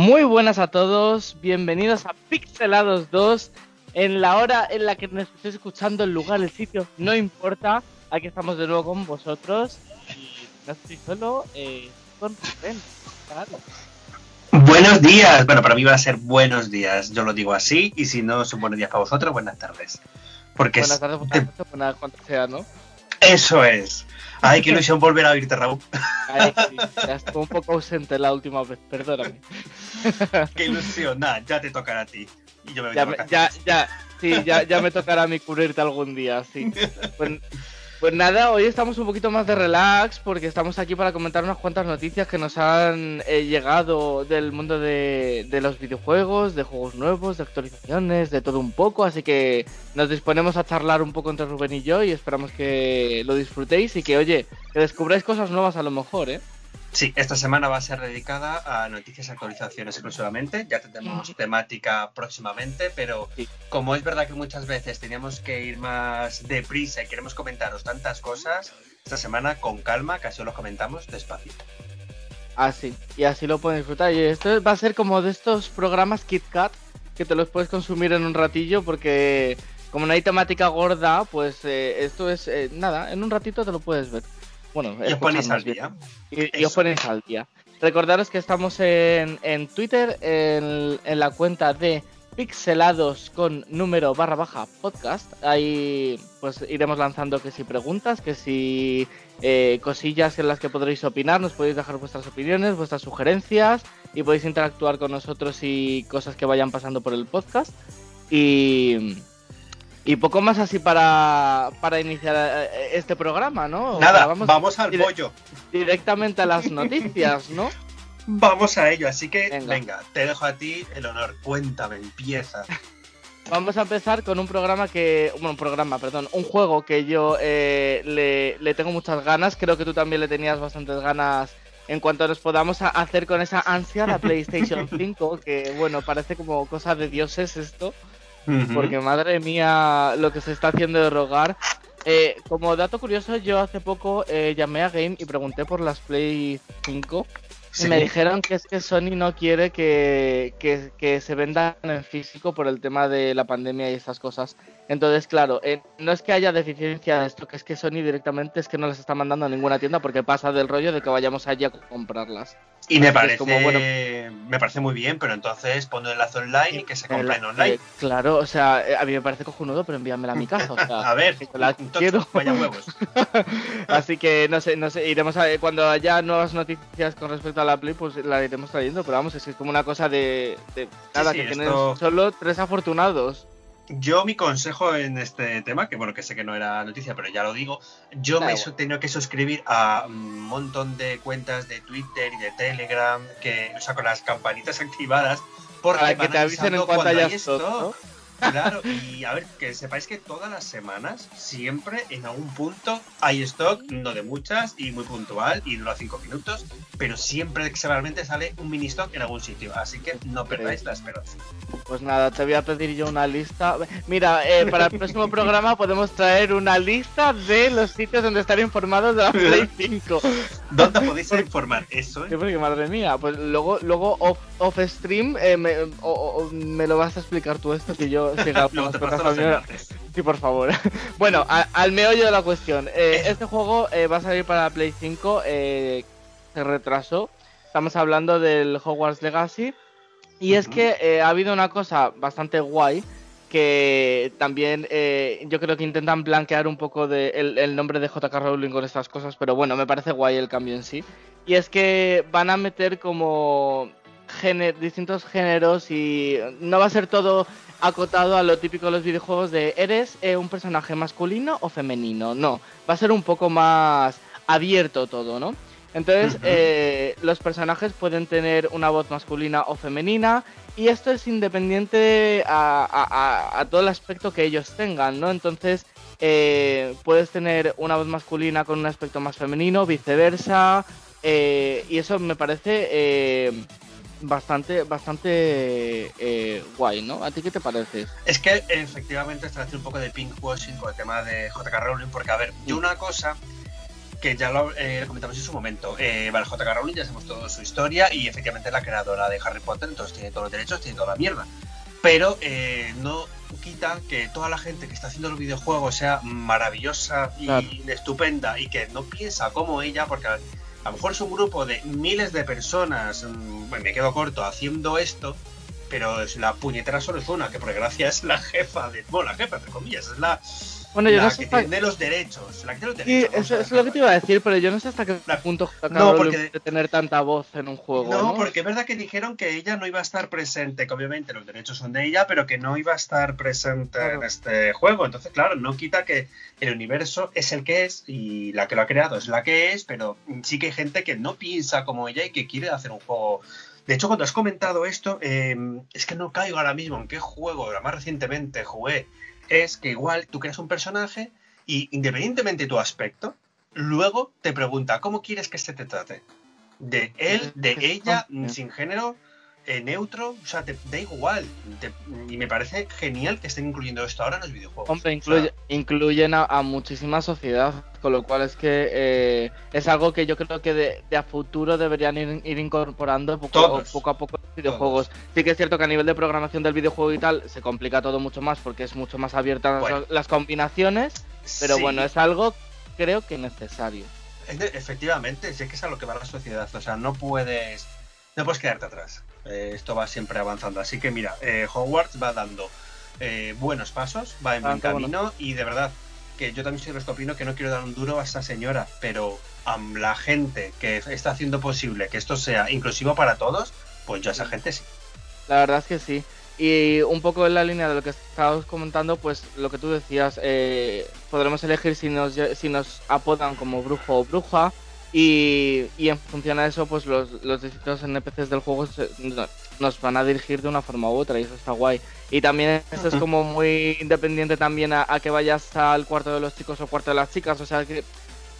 Muy buenas a todos, bienvenidos a Pixelados 2. En la hora en la que nos estéis escuchando, el lugar, el sitio, no importa. Aquí estamos de nuevo con vosotros. Y no estoy solo, eh, con Rubén. Buenos días. Bueno, para mí va a ser buenos días. Yo lo digo así. Y si no son buenos días para vosotros, buenas tardes. Porque buenas tardes, buenas buenas cuanto sea, ¿no? Eso es. Ay, qué ilusión volver a oírte, Raúl. Ay, sí, ya estuve un poco ausente la última vez, perdóname. qué ilusión, nada, ya te tocará a ti. Y yo me voy ya, a ya, ya, sí, ya, ya me tocará a mí cubrirte algún día, sí. Pues, pues, nada, hoy estamos un poquito más de relax porque estamos aquí para comentar unas cuantas noticias que nos han eh, llegado del mundo de, de, los videojuegos, de juegos nuevos, de actualizaciones, de todo un poco. Así que nos disponemos a charlar un poco entre Rubén y yo y esperamos que lo disfrutéis y que, oye, que descubráis cosas nuevas a lo mejor, ¿eh? Sí, esta semana va a ser dedicada a noticias y actualizaciones exclusivamente. Ya tenemos temática próximamente, pero sí. como es verdad que muchas veces teníamos que ir más deprisa y queremos comentaros tantas cosas, esta semana con calma, casi os lo comentamos despacito. Así, ah, y así lo pueden disfrutar. Y esto va a ser como de estos programas KitKat que te los puedes consumir en un ratillo porque como no hay temática gorda, pues eh, esto es eh, nada, en un ratito te lo puedes ver. Bueno, y os ponéis al día. Y, y, os ponéis al día. Recordaros que estamos en, en Twitter, en, en, la cuenta de pixelados con número barra baja podcast. Ahí pues iremos lanzando que si preguntas, que si eh, cosillas en las que podréis opinar, nos podéis dejar vuestras opiniones, vuestras sugerencias y podéis interactuar con nosotros y cosas que vayan pasando por el podcast. Y y poco más así para, para iniciar eh, este programa, ¿no? Nada, vamos, vamos, al pollo. Directamente a las noticias, ¿no? Vamos a ello, así que venga. venga, te dejo a ti el honor. Cuéntame, empieza. Vamos a empezar con un programa que. Bueno, un programa, perdón. Un juego que yo eh, le, le, tengo muchas ganas. Creo que tú también le tenías bastantes ganas en cuanto nos podamos hacer con esa ansia la PlayStation 5. Que bueno, parece como cosa de dioses esto. Porque madre mía, lo que se está haciendo de rogar. Eh, como dato curioso, yo hace poco eh, llamé a Game y pregunté por las Play 5. ¿Sí? Y me dijeron que es que Sony no quiere que, que, que, se vendan en físico por el tema de la pandemia y estas cosas. Entonces, claro, eh, no es que haya deficiencia de esto, que es que Sony directamente es que no las está mandando a ninguna tienda porque pasa del rollo de que vayamos allí a comprarlas. Y me parece, como, bueno, me parece muy bien, pero entonces pon el enlace online y que se compren online. Eh, claro, o sea, a mí me parece cojonudo, pero envíamela a mi casa. O sea, a ver, la quiero. Vaya huevos. Así que no sé, no sé, iremos a cuando haya nuevas noticias con respecto a la Play, pues la iremos trayendo, pero vamos, es que es como una cosa de, de nada, sí, sí, que esto... tienen solo tres afortunados. Yo mi consejo en este tema, que bueno, que sé que no era noticia, pero ya lo digo, yo da me he tenido que suscribir a un montón de cuentas de Twitter y de Telegram, que, o sea, con las campanitas activadas, porque Para que te avisen en cuanto haya esto, ¿no? Claro, y a ver, que sepáis que todas las semanas, siempre en algún punto hay stock, no de muchas y muy puntual y dura cinco minutos, pero siempre excepcionalmente sale un mini stock en algún sitio, así que no perdáis la esperanza. Pues nada, te voy a pedir yo una lista. Mira, eh, para el próximo programa podemos traer una lista de los sitios donde estar informados de la Play 5. ¿Dónde podéis informar? Eso, ¿eh? Sí, porque madre mía, pues luego, luego off, off stream eh, me, o, o, me lo vas a explicar tú esto que yo los Sí, por favor. bueno, a, al meollo de la cuestión. Eh, este juego eh, va a salir para Play 5. Eh, se retrasó. Estamos hablando del Hogwarts Legacy. Y uh -huh. es que ha habido una cosa bastante guay. Que también yo creo que intentan blanquear un poco de el, el nombre de JK Rowling con estas cosas. Pero bueno, me parece guay el cambio en sí. Y es que van a meter como Géner, distintos géneros y no va a ser todo acotado a lo típico de los videojuegos de eres eh, un personaje masculino o femenino. No, va a ser un poco más abierto todo, ¿no? Entonces, uh -huh. eh, los personajes pueden tener una voz masculina o femenina y esto es independiente a, a, a todo el aspecto que ellos tengan, ¿no? Entonces, eh, puedes tener una voz masculina con un aspecto más femenino, viceversa, eh, y eso me parece bastante, bastante eh, guay, ¿no? ¿A ti qué te parece? Es que efectivamente está haciendo un poco de pinkwashing con el tema de JK Rowling, porque a ver, yo una cosa que ya lo eh, comentamos en su momento. Eh, vale, J.K. Rowling ya sabemos toda su historia y efectivamente es la creadora de Harry Potter, entonces tiene todos los derechos, tiene toda la mierda. Pero eh, no quita que toda la gente que está haciendo los videojuegos sea maravillosa y estupenda y que no piensa como ella, porque a, lo mejor es un grupo de miles de personas, mm, bueno, me quedo corto, haciendo esto, pero es la puñetera solo es una, que por desgracia es la jefa de. Bueno, la jefa, entre comillas, es la bueno, yo no sé que tiene los derechos. La que tiene los derechos. Sí, eso, es lo que te iba a decir, pero yo no sé hasta qué punto no, porque... de tener tanta voz en un juego. No, porque es verdad que dijeron que ella no iba a estar presente, que obviamente los derechos son de ella, pero que no iba a estar presente en este juego. Entonces, claro, no quita que el universo es el que es y la que lo ha creado es la que es, pero sí que hay gente que no piensa como ella y que quiere hacer un juego. De hecho, cuando has comentado esto, eh, es que no caigo ahora mismo en qué juego, más recientemente jugué es que igual tú creas un personaje y independientemente de tu aspecto, luego te pregunta cómo quieres que se te trate. De él, de ella, sin género, neutro, o sea, te da igual. y me parece genial que estén incluyendo esto ahora en los videojuegos. Hombre, incluyen a, muchísima sociedad, con lo cual es que eh, es algo que yo creo que de, a futuro deberían ir, incorporando poco, poco, a poco los videojuegos. Sí que es cierto que a nivel de programación del videojuego y tal se complica todo mucho más porque es mucho más abierta las combinaciones, pero bueno, es algo creo que necesario. Efectivamente, sí que es a lo que va la sociedad, o sea, no puedes no puedes quedarte atrás. Eh, esto va siempre avanzando. Así que mira, eh, Hogwarts va dando eh, buenos pasos, va en buen camino y de verdad que yo también soy opino que no quiero dar un duro a esta señora, pero a la gente que está haciendo posible que esto sea inclusivo para todos, pues ya esa gente sí. La verdad es que sí. Y un poco en la línea de lo que estabas comentando, pues lo que tú decías, podremos elegir si nos, si nos apodan como brujo o bruja, y, en función a eso, pues los, los distintos NPCs del juego nos van a dirigir de una forma u otra y eso está guay. Y también esto es como muy independiente también a, que vayas al cuarto de los chicos o cuarto de las chicas. O sea, que,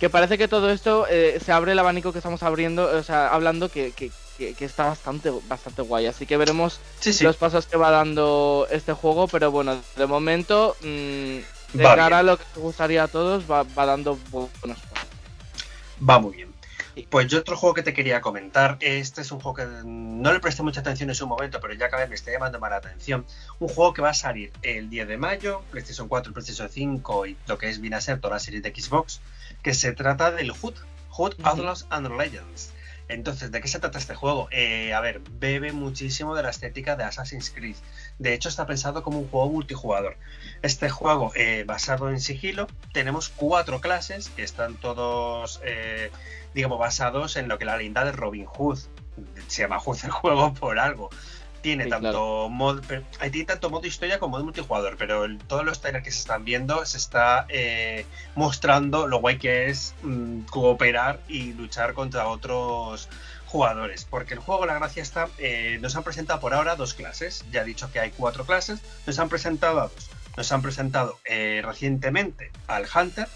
que parece que todo esto eh, se abre el abanico que estamos abriendo, o sea, hablando que, que, que está bastante, bastante guay. Así que veremos los pasos que va dando este juego, pero bueno, de momento, mmm, de cara a lo que te gustaría a todos, va, va dando buenos va muy bien. Pues yo otro juego que te quería comentar, este es un juego que no le presté mucha atención en su momento, pero ya cada vez me está llamando más la atención. Un juego que va a salir el 10 de mayo, PlayStation 4, PlayStation 5 y lo que es viene a ser toda la serie de Xbox, que se trata del HUD, HUD Outlaws and Legends. Entonces, ¿de qué se trata este juego? Eh, a ver, bebe muchísimo de la estética de Assassin's Creed. De hecho, está pensado como un juego multijugador. Este juego, eh, basado en sigilo, tenemos cuatro clases que están todos, eh, digamos, basados en lo que la leyenda de Robin Hood. Se llama Hood el juego por algo tiene tanto modo tiene tanto modo historia como modo multijugador pero en todos los trailers que se están viendo se está eh, mostrando lo guay que es mm, cooperar y luchar contra otros jugadores porque el juego la gracia está eh, nos han presentado por ahora dos clases ya he dicho que hay cuatro clases nos han presentado dos nos han presentado eh, recientemente al Hunter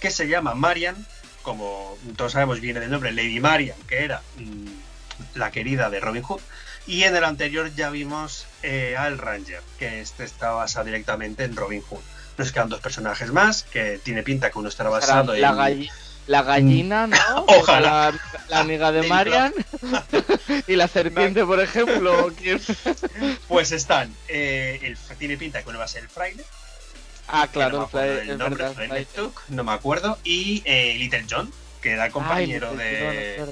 que se llama Marian como todos sabemos viene del nombre Lady Marian que era mm, la querida de Robin Hood y en el anterior ya vimos eh, al Ranger, que este está basado directamente en Robin Hood. Nos quedan dos personajes más, que tiene pinta que uno estará basado en... La, gallina, ¿no? Ojalá. La, amiga de Marian. y la serpiente, por ejemplo. pues están. Eh, el, tiene pinta que uno va a ser el fraile. Ah, claro, el, nombre, no me acuerdo. Y eh, Little John, que era compañero de.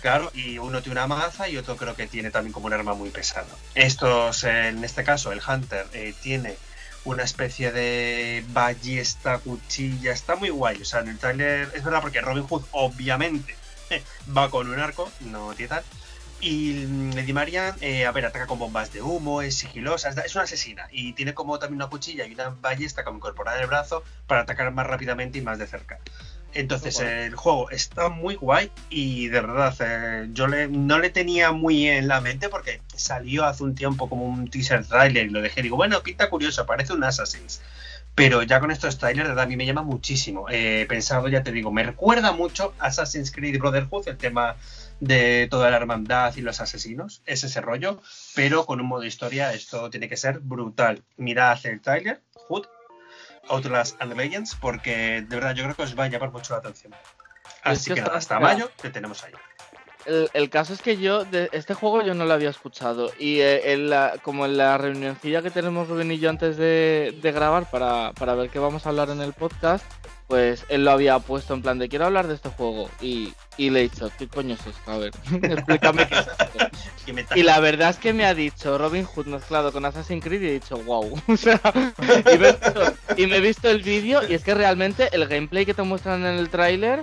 claro. y uno tiene una maza y otro creo que tiene también como un arma muy pesada. Estos, en este caso, el Hunter eh, tiene una especie de ballesta, cuchilla, está muy guay. O sea, en el trailer es verdad porque Robin Hood, obviamente, va con un arco, no tiene tal. Y Lady Marian, eh, a ver, ataca con bombas de humo, es sigilosa, es una asesina. Y tiene como también una cuchilla y una ballesta como incorporada en el brazo para atacar más rápidamente y más de cerca. Entonces el juego está muy guay y de verdad eh, yo no le tenía muy en la mente porque salió hace un tiempo como un teaser trailer y lo dejé. Digo, bueno, pinta curioso, parece un Assassin's. Pero ya con estos trailers, de verdad, a mí me llama muchísimo. He pensado, ya te digo, me recuerda mucho Assassin's Creed Brotherhood, el tema de toda la hermandad y los asesinos, es ese rollo, pero con un modo historia esto tiene que ser brutal. Mirad el trailer, Hood, Outlast and Legends porque de verdad yo creo que os va a llamar mucho la atención. Así que, hasta mayo te tenemos ahí. El, caso es que yo, de este juego yo no lo había escuchado. Y eh, como en la reunioncilla que tenemos Rubén y yo antes de, grabar para, para, ver qué vamos a hablar en el podcast, pues él lo había puesto en plan de quiero hablar de este juego. Y, y le he dicho, ¿qué coño es esto? A ver, explícame qué es esto. y la verdad es que me ha dicho Robin Hood mezclado con Assassin's Creed y he dicho, wow. o sea, y me, y me he visto el vídeo y es que realmente el gameplay que te muestran en el tráiler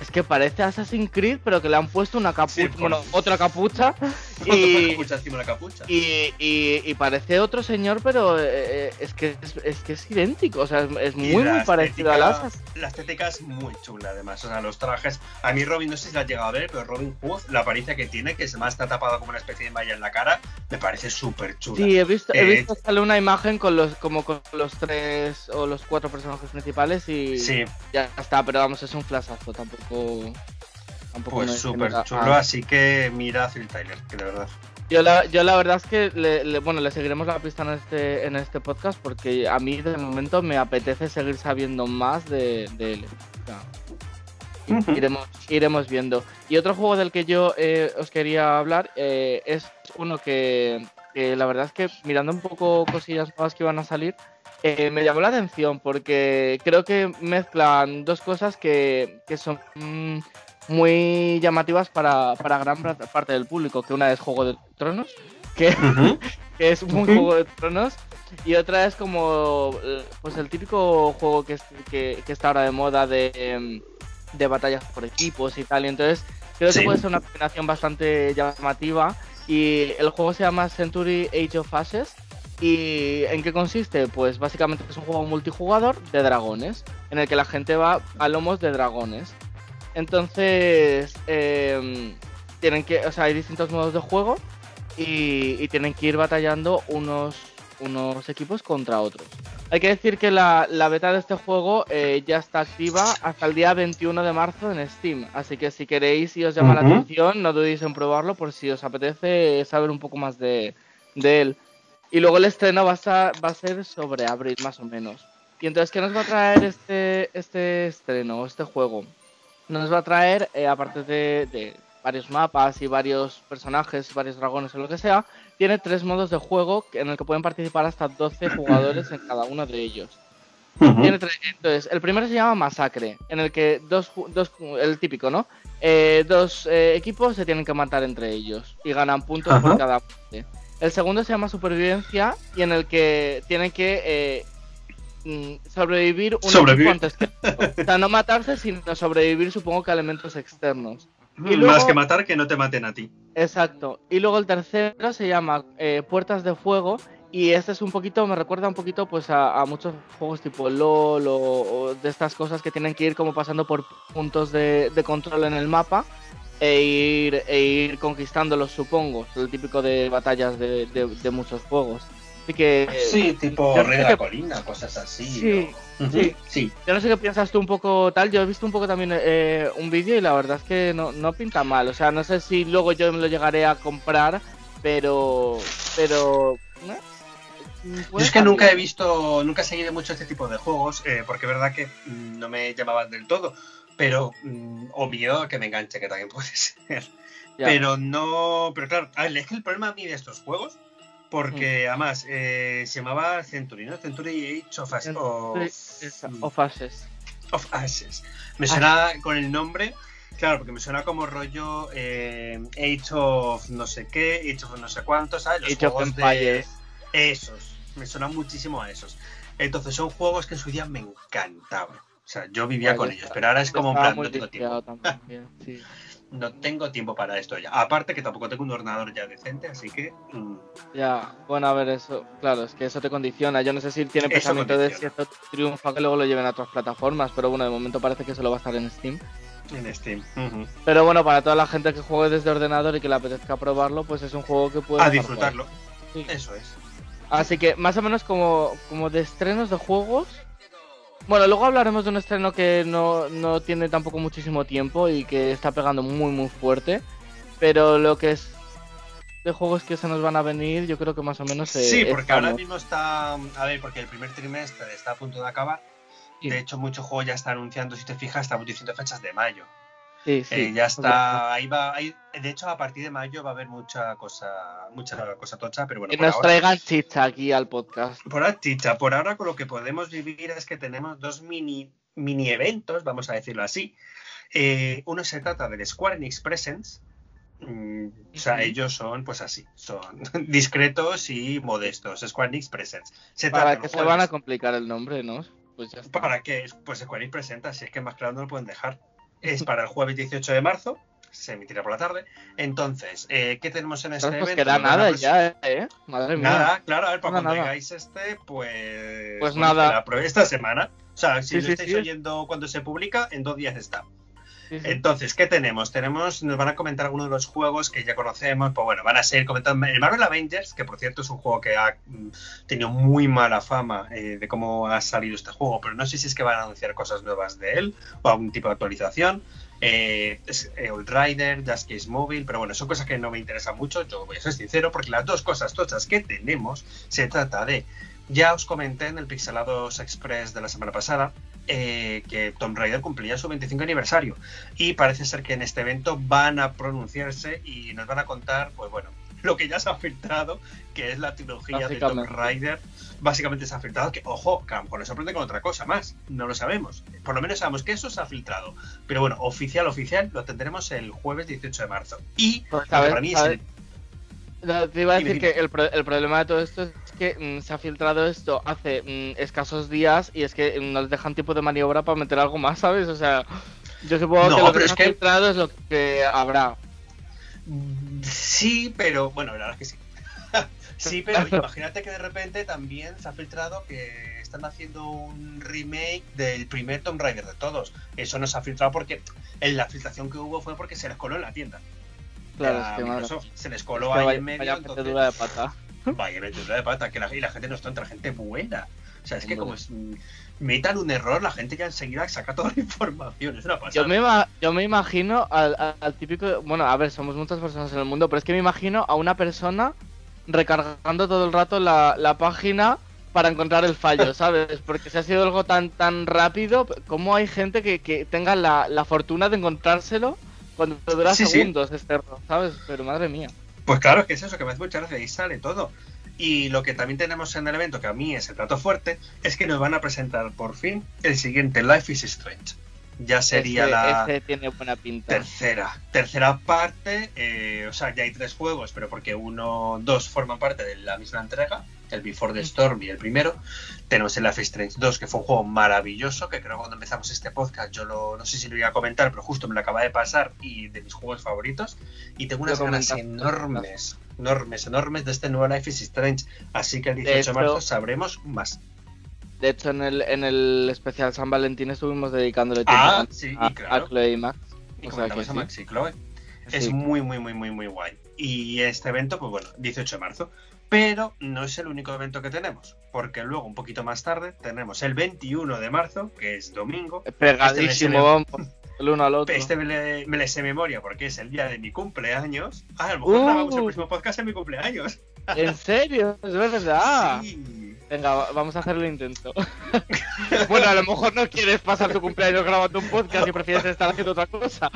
es que parece Assassin's Creed, pero que le han puesto una capucha, bueno, otra capucha. y, capucha encima de la capucha. Y, y, parece otro señor, pero eh, eh, es, que es, que es idéntico, o sea, es, muy, muy parecido a las. La estética es muy chula, además. O sea, los trajes. A mí, Robin, no sé si la has llegado a ver, pero Robin Hood, la apariencia que tiene, que me está tapado como una especie de malla en la cara, me parece súper chula. Sí, he visto, he visto sale una imagen con los, como con los tres o los cuatro personajes principales y sí. ya está, pero vamos, es un flashazo tampoco pues súper chulo, así que mira Phil Tyler, que de verdad. Yo la, yo la verdad es que le, bueno, le seguiremos la pista en este, en este podcast porque a mí de momento me apetece seguir sabiendo más de, él. iremos, iremos viendo. Y otro juego del que yo eh, os quería hablar eh, es uno que, la verdad es que mirando un poco cosillas nuevas que iban a salir, eh, me llamó la atención porque creo que mezclan dos cosas que, son muy llamativas para, gran parte del público, que una es Juego de Tronos, que, es un Juego de Tronos, y otra es como pues el típico juego que, que, está ahora de moda de, de, batallas por equipos y tal, y entonces creo que puede ser una combinación bastante llamativa, y el juego se llama Century Age of Ashes, ¿Y en qué consiste? Pues básicamente es un juego multijugador de dragones, en el que la gente va a lomos de dragones. Entonces, em, tienen que, o sea, hay distintos modos de juego y, tienen que ir batallando unos, unos equipos contra otros. Hay que decir que la, beta de este juego eh, ya está activa hasta el día 21 de marzo en Steam, así que si queréis y os llama la atención, no dudéis en probarlo por si os apetece saber un poco más de, de él. Y luego el estreno va a, va a ser sobre abril, más o menos. Y entonces, ¿qué nos va a traer este, este estreno, este juego? Nos va a traer, eh, aparte de, varios mapas y varios personajes, varios dragones o lo que sea, tiene tres modos de juego en el que pueden participar hasta 12 jugadores en cada uno de ellos. entonces, el primero se llama Masacre, en el que dos, dos el típico, ¿no? Eh, dos eh, equipos se tienen que matar entre ellos y ganan puntos por cada parte. El segundo se llama Supervivencia y en el que tienen que eh, mm, sobrevivir un sobrevivir. antes que... O sea, no matarse, sino sobrevivir, supongo que a elementos externos. Y Más que matar, que no te maten a ti. Exacto. Y luego el tercero se llama eh, Puertas de Fuego. Y este es un poquito, me recuerda un poquito pues a, muchos juegos tipo LOL o, de estas cosas que tienen que ir como pasando por puntos de control en el mapa e ir, e ir conquistándolos, supongo. Es el típico de batallas de, de, muchos juegos. Así que. Sí, tipo Rey de la Colina, cosas así. Sí, sí, sí. Yo no sé qué piensas tú un poco tal. Yo he visto un poco también eh, un vídeo y la verdad es que no, no pinta mal. O sea, no sé si luego yo me lo llegaré a comprar, pero. Pero. Yo es que nunca he visto, nunca he seguido mucho este tipo de juegos, eh, porque es verdad que no me llamaban del todo pero mm, o miedo a que me enganche, que también puede ser. Pero no, pero claro, es que el problema a mí de estos juegos, porque mm. además eh, se llamaba Century, ¿no? Century Age of, Ashes. Mm. Of, Ashes. Of Ashes. Me suena con el nombre, claro, porque me suena como rollo eh, Age of no sé qué, Age of no sé cuántos, ¿sabes? Los Age of Empires. Esos, me suena muchísimo a esos. Entonces son juegos que en su día me encantaban. O sea, yo vivía con ellos, pero ahora es como un plan, no tengo tiempo. no tengo tiempo para esto ya. Aparte que tampoco tengo un ordenador ya decente, así que... Mm. Ya, bueno, a ver, eso, claro, es que eso te condiciona. Yo no sé si tiene pensamiento de si esto triunfa que luego lo lleven a otras plataformas, pero bueno, de momento parece que solo va a estar en Steam. En Steam. Pero bueno, para toda la gente que juegue desde ordenador y que le apetezca probarlo, pues es un juego que puede... A disfrutarlo. Eso es. Así que más o menos como, como de estrenos de juegos, bueno, luego hablaremos de un estreno que no, tiene tampoco muchísimo tiempo y que está pegando muy muy fuerte. Pero lo que es de juegos que se nos van a venir, yo creo que más o menos. sí, porque ahora mismo está. A ver, porque el primer trimestre está a punto de acabar. De hecho, muchos juegos ya están anunciando, si te fijas, estamos diciendo fechas de mayo. Sí, sí. Eh, ya está, ahí va, ahí, de hecho a partir de mayo va a haber mucha cosa, mucha cosa tocha, pero bueno. Que nos ahora- traigan chicha aquí al podcast. Por ahora, chicha, por ahora con lo que podemos vivir es que tenemos dos mini, mini eventos, vamos a decirlo así. Eh, uno se trata del Square Enix Presents. Mm, o sea, ellos son pues así, son discretos y modestos. Square Enix Presents. Se Para que se van a complicar el nombre, ¿no? Pues ya está. ¿Para qué? Pues Square Enix presenta, si es que más claro no lo pueden dejar. Es para el jueves 18 de marzo, se emitirá por la tarde. Entonces, eh, ¿qué tenemos en este Ostras, pues evento? queda nada pres- ya, ¿eh? Madre mía. Nada, claro, a ver, para Nada, cuando digáis este, pues. Pues nada. la esta semana. O sea, si Sí, lo estáis sí. oyendo cuando se publica, en dos días está. Entonces, ¿qué tenemos? Tenemos, nos van a comentar algunos de los juegos que ya conocemos. Pues bueno, van a seguir comentando el Marvel Avengers, que por cierto es un juego que ha mm, tenido muy mala fama eh, de cómo ha salido este juego, pero no sé si es que van a anunciar cosas nuevas de él o algún tipo de actualización. Eh, Old Rider, Just Case Mobile, pero bueno, son cosas que no me interesan mucho, yo voy a ser sincero, porque las dos cosas tochas que tenemos se trata de, ya os comenté en el Pixelados Express de la semana pasada, eh, que Tomb Raider cumplía su 25 aniversario y parece ser que en este evento van a pronunciarse y nos van a contar, pues bueno, lo que ya se ha filtrado, que es la trilogía de Tomb. Raider. Básicamente se ha filtrado que, ojo, que a lo mejor nos sorprende con otra cosa más, no lo sabemos. Por lo menos sabemos que eso se ha filtrado. Pero bueno, oficial, oficial, lo tendremos el jueves 18 de marzo. Y Pues, para mí es el- Te iba a decir que el, pro- el problema de todo esto es que mm, se ha filtrado esto hace mm, escasos días y es que mm, no les dejan tiempo de maniobra para meter algo más, ¿sabes? O sea, yo supongo No, que lo que se ha que- filtrado es lo que habrá. Sí, pero bueno, la verdad es que sí. sí, pero imagínate que de repente también se ha filtrado que están haciendo un remake del primer Tomb Raider de todos. Eso no se ha filtrado porque en la filtración que hubo fue porque se les coló en la tienda. Claro, es que Se les Es coló que ahí vaya- en medio. vaya entonces- de pata. Vaya metedura de pata, que la, y la gente no es tonta, la gente buena. O sea, es que como es, mm, metan un error, la gente ya enseguida saca toda la información. Es una pasada. Yo me, ima- yo me imagino al, al- al típico. Bueno, a ver, somos muchas personas en el mundo, pero es que me imagino a una persona recargando todo el rato la, la página para encontrar el fallo, ¿sabes? Porque si ha sido algo tan tan rápido, ¿cómo hay gente que, que tenga la, la fortuna de encontrárselo cuando dura Sí, sí. segundos este error, ¿sabes? Pero madre mía. Pues claro, es que es eso, que me hace mucha gracia, ahí sale todo. Y lo que también tenemos en el evento, que a mí es el plato fuerte, es que nos van a presentar por fin el siguiente Life is Strange. Ya sería la ese tiene buena pinta. tercera. Tercera parte, eh, o sea, ya hay tres juegos, pero porque uno, dos forman parte de la misma entrega, el Before the Storm y el primero. Tenemos el Life is Strange 2, que fue un juego maravilloso, que creo que cuando empezamos este podcast, yo lo, no sé si lo iba a comentar, pero justo me lo acaba de pasar y de mis juegos favoritos. Y tengo unas ganas enormes, enormes, enormes de este nuevo Life is Strange. Así que el 18 de, hecho- marzo sabremos más. De hecho, en el, en el especial San Valentín estuvimos dedicándole tiempo Ah, a, sí, a, y claro. a Chloe y Max. Y O sea que a sí. Max y Chloe. Es muy, muy, muy, muy, muy guay. Y este evento, pues bueno, 18 de marzo. Pero no es el único evento que tenemos, porque luego, un poquito más tarde, tenemos el 21 de marzo, que es domingo. Pegadísimo, Este vamos, el uno al otro. Este me le, me le sé memoria porque es el día de mi cumpleaños. Ah, a lo mejor Uh. grabamos el próximo podcast en mi cumpleaños. ¿En serio? Es verdad. Sí. Venga, va- vamos a hacer el intento. bueno, a lo mejor no quieres pasar tu cumpleaños grabando un podcast y prefieres estar haciendo otra cosa.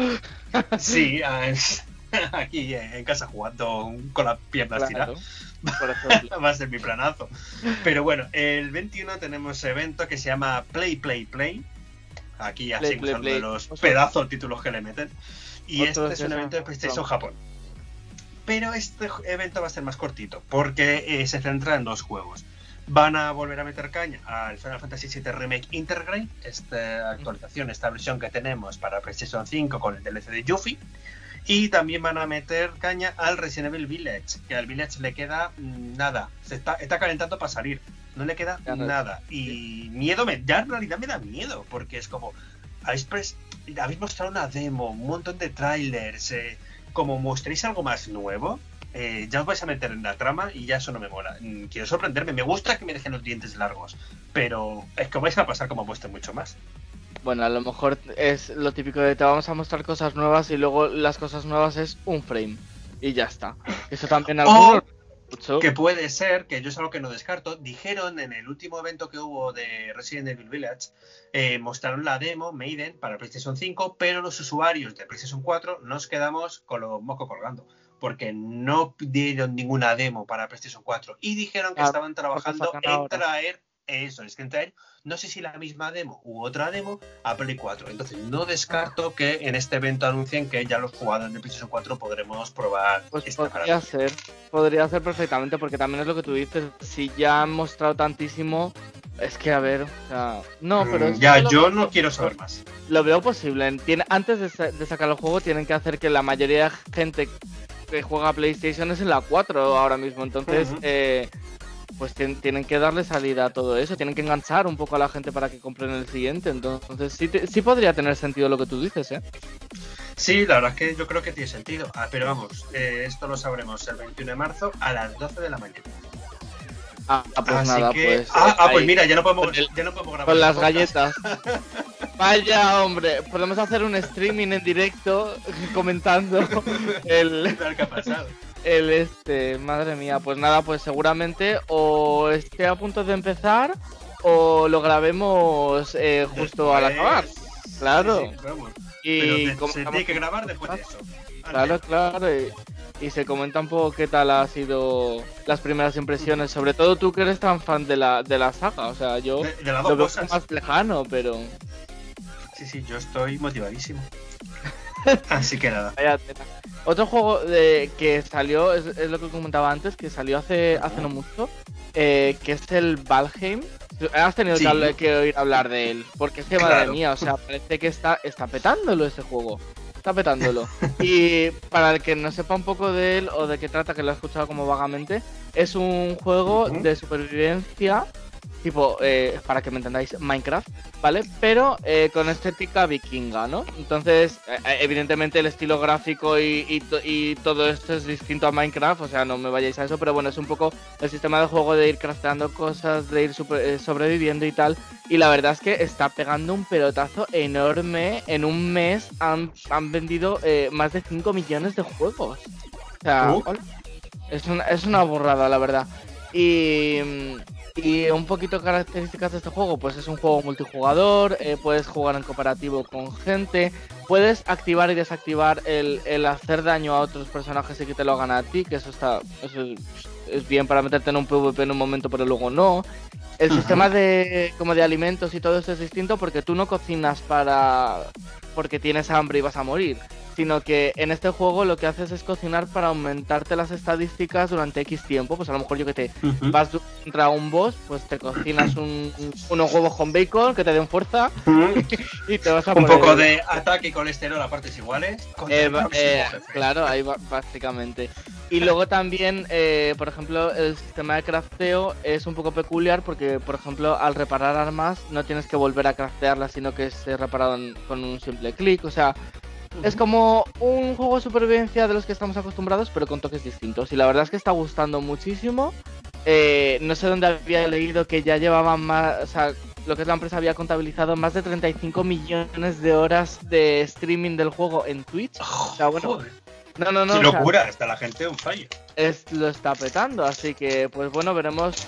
Sí, aquí en casa jugando con las piernas Claro, tiradas. Por ejemplo. Va a ser mi planazo. Pero bueno, el 21 tenemos evento que se llama Play, Play, Play. Aquí ya Play, Play. los pedazos títulos que le meten. Y este es un evento de PlayStation Japón. Pero este evento va a ser más cortito, porque eh, se centra en dos juegos. Van a volver a meter caña al Final Fantasy VII Remake Intergrade, esta actualización, esta versión que tenemos para PlayStation 5 con el DLC de Yuffie. Y también van a meter caña al Resident Evil Village, que al Village le queda mm, nada. Se está, está calentando para salir. No le queda nada. Y miedo, me, ya en realidad me da miedo, porque es como. Habéis, pres- habéis mostrado una demo, un montón de trailers. eh, como mostréis algo más nuevo, eh, ya os vais a meter en la trama y ya eso no me mola. Mm, Quiero sorprenderme. Me gusta que me dejen los dientes largos, pero es que vais a pasar como muestren mucho más. Bueno, a lo mejor es lo típico de te vamos a mostrar cosas nuevas y luego las cosas nuevas es un frame. Y ya está. Eso también O- algunos... Que puede ser, que yo es algo que no descarto. Dijeron en el último evento que hubo de Resident Evil Village, eh, mostraron la demo Maiden para PlayStation 5, pero los usuarios de PlayStation 4 nos quedamos con los mocos colgando, porque no dieron ninguna demo para PlayStation 4 y dijeron que estaban trabajando en traer eso, es que entre no sé si la misma demo u otra demo a Play 4. Entonces no descarto que en este evento anuncien que ya los jugadores de PlayStation 4 podremos probar. Pues podría ser, podría ser perfectamente, porque también es lo que tú dices, si ya han mostrado tantísimo, es que a ver, o sea, no, mm, pero... ya, yo no quiero saber más. Lo veo posible. Tiene, antes de, sacar el juego tienen que hacer que la mayoría de gente que juega a PlayStation es en la 4 ahora mismo. Entonces, eh, pues tienen que darle salida a todo eso, tienen que enganchar un poco a la gente para que compren el siguiente. Entonces, sí, sí podría tener sentido lo que tú dices, ¿eh? Sí, la verdad es que yo creo que tiene sentido. Ah, pero vamos, eh, esto lo sabremos el 21 de marzo a las 12 de la mañana. Ah, pues nada, pues. Ah, ah pues mira, ya no podemos, ya no podemos grabar. Con las galletas. Vaya, hombre, podemos hacer un streaming en directo comentando el. ¿Qué ha pasado? El este, madre mía, pues nada, pues seguramente o esté a punto de empezar o lo grabemos eh, justo al acabar. Claro. Y se tiene que grabar después de eso. Claro, claro. Y, se comenta un poco qué tal ha sido las primeras impresiones. Sobre todo tú que eres tan fan de la, de la saga. O sea, yo lo veo más lejano, pero. Sí, sí, yo estoy motivadísimo. Así que nada. Otro juego de, que salió, es, lo que comentaba antes, que salió hace, hace no mucho, eh, que es el Valheim. Has tenido que, oír hablar de él, porque es que madre mía, o sea, parece que está, está petándolo ese juego. Está petándolo. y para el que no sepa un poco de él o de qué trata, que lo he escuchado como vagamente, es un juego de supervivencia tipo, eh, para que me entendáis, Minecraft, ¿vale? Pero eh, con estética vikinga, ¿no? Entonces, eh, evidentemente el estilo gráfico y, todo esto es distinto a Minecraft, o sea, no me vayáis a eso, pero bueno, es un poco el sistema de juego de ir crafteando cosas, de ir sobreviviendo y tal. Y la verdad es que está pegando un pelotazo enorme. En un mes han, han vendido más de 5 millones de juegos. O sea, es, una, es una borrada, la verdad. Y y un poquito características de este juego, pues es un juego multijugador, eh, puedes jugar en cooperativo con gente, puedes activar y desactivar el, el, hacer daño a otros personajes y que te lo hagan a ti, que eso está eso es, bien para meterte en un PvP en un momento, pero luego no. El sistema de como de alimentos y todo eso es distinto porque tú no cocinas para porque tienes hambre y vas a morir sino que en este juego lo que haces es cocinar para aumentarte las estadísticas durante X tiempo. Pues a lo mejor yo que te vas contra un boss, pues te cocinas unos huevos con bacon que te den fuerza y te vas a Un poco de ataque y colesterol a partes iguales. Eh, eh, claro, ahí básicamente. Y luego también, eh, por ejemplo, el sistema de crafteo es un poco peculiar porque, por ejemplo, al reparar armas no tienes que volver a craftearlas, sino que se reparado con un simple clic. O sea, es como un juego de supervivencia de los que estamos acostumbrados, pero con toques distintos. Y la verdad es que está gustando muchísimo. Eh, no sé dónde había leído que ya llevaban más, o sea, lo que es la empresa había contabilizado más de 35 millones de horas de streaming del juego en Twitch. o sea, bueno, no, no, no. Qué locura, está la gente un fallo. Es, lo está apretando, así que pues bueno, veremos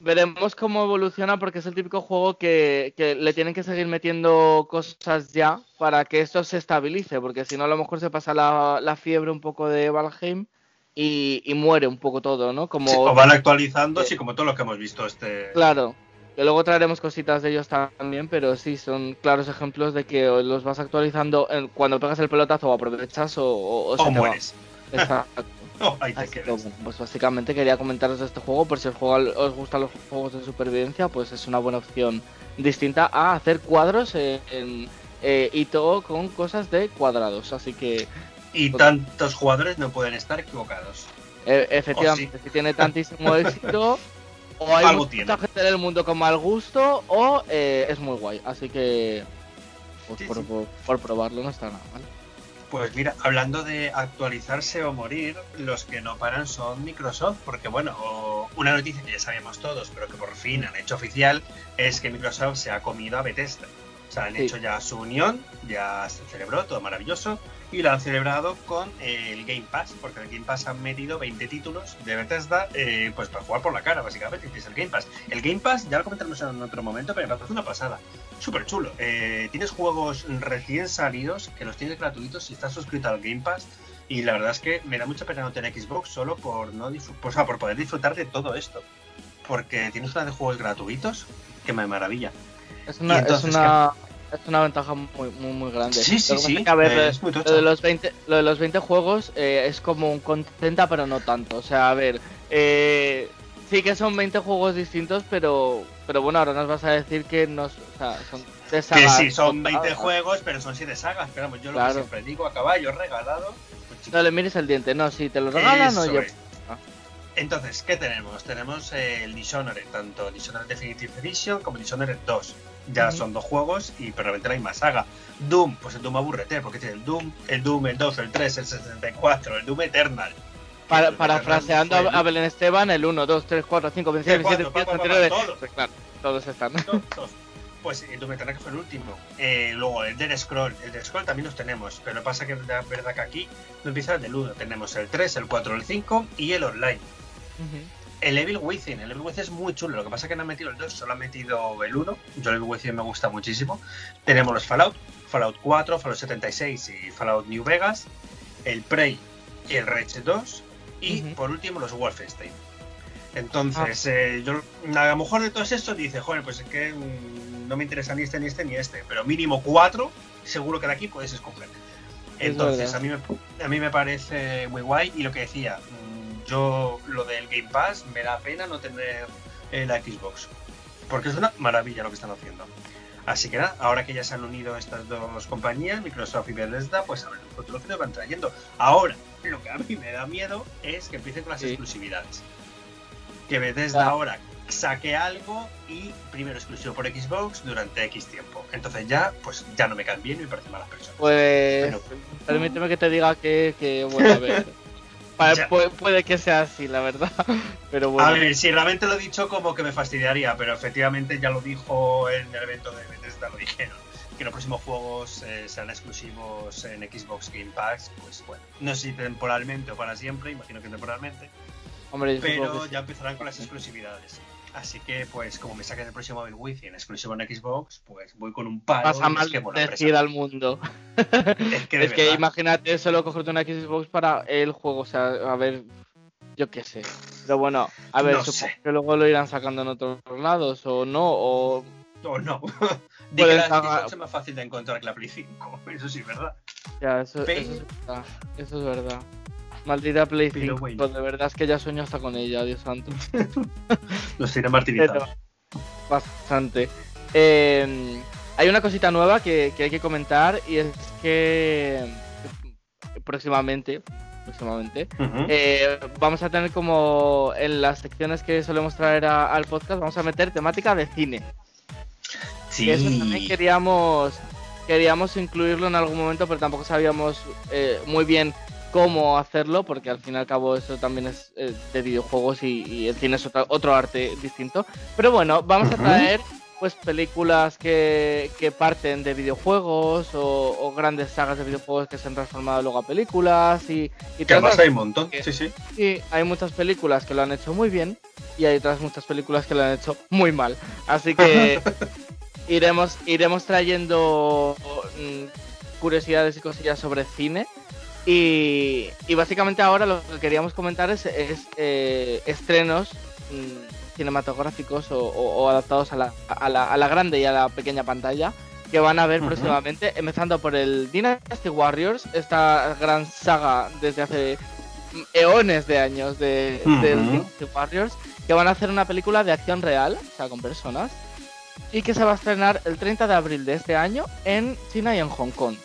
veremos cómo evoluciona porque es el típico juego que, le tienen que seguir metiendo cosas ya para que esto se estabilice, porque si no a lo mejor se pasa la, fiebre un poco de Valheim y, muere un poco todo, ¿no? Como, o van actualizando, sí, como todo lo que hemos visto este... Claro, que luego traeremos cositas de ellos también, pero sí, son claros ejemplos de que los vas actualizando cuando pegas el pelotazo o aprovechas o, o, mueres. Exacto. pues básicamente quería comentaros de este juego, por si os, os gustan los juegos de supervivencia, pues es una buena opción distinta a hacer cuadros en, eh, y todo con cosas de cuadrados, así que... Y pues, tantos jugadores no pueden estar equivocados. E, efectivamente, si tiene tantísimo éxito, o hay mucha gente en el mundo con mal gusto, o eh, es muy guay, así que... Pues por, por probarlo no está nada mal. Pues mira, hablando de actualizarse o morir, los que no paran son Microsoft, porque bueno, una noticia que ya sabíamos todos, pero que por fin han hecho oficial, es que Microsoft se ha comido a Bethesda. O sea, han hecho ya su unión, ya se celebró, todo maravilloso. Y lo han celebrado con el Game Pass, porque en el Game Pass han metido 20 títulos de Bethesda eh, pues para jugar por la cara, básicamente, que es el Game Pass. El Game Pass, ya lo comentaremos en otro momento, pero me parece una pasada. Súper chulo. Eh, tienes juegos recién salidos que los tienes gratuitos si estás suscrito al Game Pass. Y la verdad es que me da mucha pena no tener Xbox solo por no o sea, por poder disfrutar de todo esto. Porque tienes una de juegos gratuitos que me maravilla. Es una, es una, es una ventaja muy, muy, muy grande. Sí, sí, sí. a ver, eh, lo, de los 20, lo de los 20 juegos eh, es como un contenta, pero no tanto. O sea, a ver, eh, sí que son 20 juegos distintos, pero pero bueno, ahora nos vas a decir que nos, o sea, son de sagas. Que sí, son 20 juegos, pero son 7 sagas. Pero yo lo que siempre digo a caballo regalado. Pues, no le mires el diente, no, si te lo regalan o yo. Entonces, ¿qué tenemos? Tenemos el Dishonored, tanto Dishonored Definitive Edition como Dishonored 2. Ya son dos juegos y pero realmente la misma saga. Doom, pues el Doom aburrete, porque tiene el Doom, el Doom, el 2, el 3, el 64, el Doom Eternal. Para, parafraseando a Belén Esteban, el 1, 2, 3, 4, 5, 27, 27, 29. Todos. Claro, todos están. Todos, Pues el Doom Eternal que fue el último. Eh, luego el Dead Scroll. El Dead Scroll también los tenemos, pero pasa que la verdad que aquí no empieza el del 1. Tenemos el 3, el 4, el 5 y el online. El Evil Within, el Evil Within es muy chulo, lo que pasa es que no han metido el 2, solo han metido el 1. Yo el Evil Within me gusta muchísimo. Tenemos los Fallout, Fallout 4, Fallout 76 y Fallout New Vegas, el Prey y el Rage 2 y por último los Wolfenstein. Entonces, ah. eh, yo a lo mejor de todos estos dice, joder, pues es que mm, no me interesa ni este, ni este, ni este, pero mínimo 4 seguro que de aquí puedes escoger. Entonces, a mí, me, a mí me parece muy guay y lo que decía, yo lo del Game Pass me da pena no tener la Xbox. Porque es una maravilla lo que están haciendo. Así que nada, ahora que ya se han unido estas dos compañías, Microsoft y Bethesda, pues a ver el futuro que nos van trayendo. Ahora, lo que a mí me da miedo es que empiecen con las exclusividades. Que Bethesda ahora saque algo y primero exclusivo por Xbox durante X tiempo. Entonces ya, pues ya no me caen bien y me parecen malas personas. Pues permíteme que te diga que, que bueno, a ver. puede, que sea así, la verdad. Pero bueno. A ver, si realmente lo he dicho como que me fastidiaría, pero efectivamente ya lo dijo en el evento de Bethesda, lo dijeron. Que los próximos juegos eh, serán exclusivos en Xbox Game Pass, pues bueno, no sé si temporalmente o para siempre, imagino que temporalmente. Hombre, pero ya empezarán con las exclusividades. Así que, pues, como me saquen el próximo móvil Wi-Fi en exclusivo en Xbox, pues voy con un palo. Pasa mal decir al mundo. es que, es que imagínate solo cogerte una Xbox para el juego. O sea, a ver, yo qué sé. Pero bueno, a ver, supongo que luego lo irán sacando en otros lados, o no, o. O no. Digo, la Xbox es más fácil de encontrar que la Play 5. Eso sí es verdad. Ya, eso, eso es verdad. Eso es verdad. Maldita Play 5, de verdad es que ya sueño hasta con ella, Dios santo. Los tiene martirizados. Bastante. Em, hay una cosita nueva que, hay que comentar y es que próximamente, próximamente eh, vamos a tener como en las secciones que solemos traer al podcast, vamos a meter temática de cine. Sí. eso también queríamos, queríamos incluirlo en algún momento, pero tampoco sabíamos eh, muy bien cómo hacerlo, porque al fin y al cabo eso también es eh, de videojuegos y, el cine es otro, arte distinto. Pero bueno, vamos a traer pues películas que, parten de videojuegos o, grandes sagas de videojuegos que se han transformado luego a películas y, y que además hay un montón, sí, sí. Y hay muchas películas que lo han hecho muy bien y hay otras muchas películas que lo han hecho muy mal. Así que iremos, iremos trayendo mm, curiosidades y cosillas sobre cine y, básicamente ahora lo que queríamos comentar es, eh, estrenos mm, cinematográficos o, adaptados a la, a, la, a la, grande y a la pequeña pantalla que van a ver próximamente, empezando por el Dynasty Warriors, esta gran saga desde hace eones de años de, Dynasty Warriors, que van a hacer una película de acción real, o sea, con personas, y que se va a estrenar el 30 de abril de este año en China y en Hong Kong.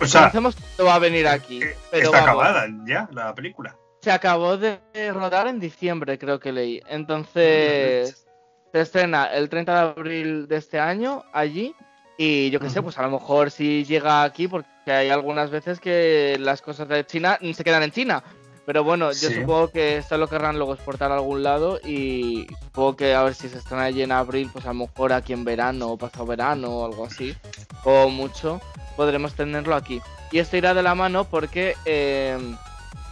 O sea, que va a venir aquí. Pero está acabada ya la película. Se acabó de rodar en diciembre, creo que leí. Entonces, se estrena el 30 de abril de este año allí. Y yo qué sé, pues a lo mejor si llega aquí, porque hay algunas veces que las cosas de China se quedan en China. Pero bueno, yo supongo que esto lo querrán luego exportar a algún lado y supongo que a ver si se están allí en abril, pues a lo mejor aquí en verano o pasado verano o algo así, o mucho, podremos tenerlo aquí. Y esto irá de la mano porque eh,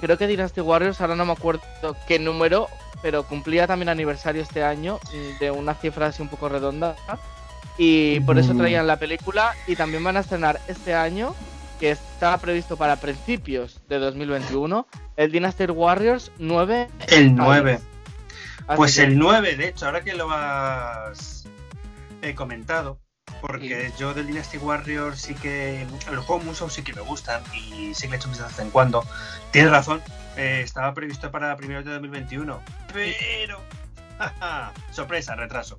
creo que Dynasty Warriors, ahora no me acuerdo qué número, pero cumplía también aniversario este año de una cifra así un poco redonda. Y por eso traían la película y también van a estrenar este año que está previsto para principios de 2021, el Dynasty Warriors 9. El 9. Pues el 9, de hecho, ahora que lo has he comentado, porque yo del Dynasty Warriors sí que. Los juegos Musou sí que me gustan y sí que le he hecho mis de vez en cuando. Tienes razón, eh, estaba previsto para primeros de 2021, pero. sorpresa, retraso.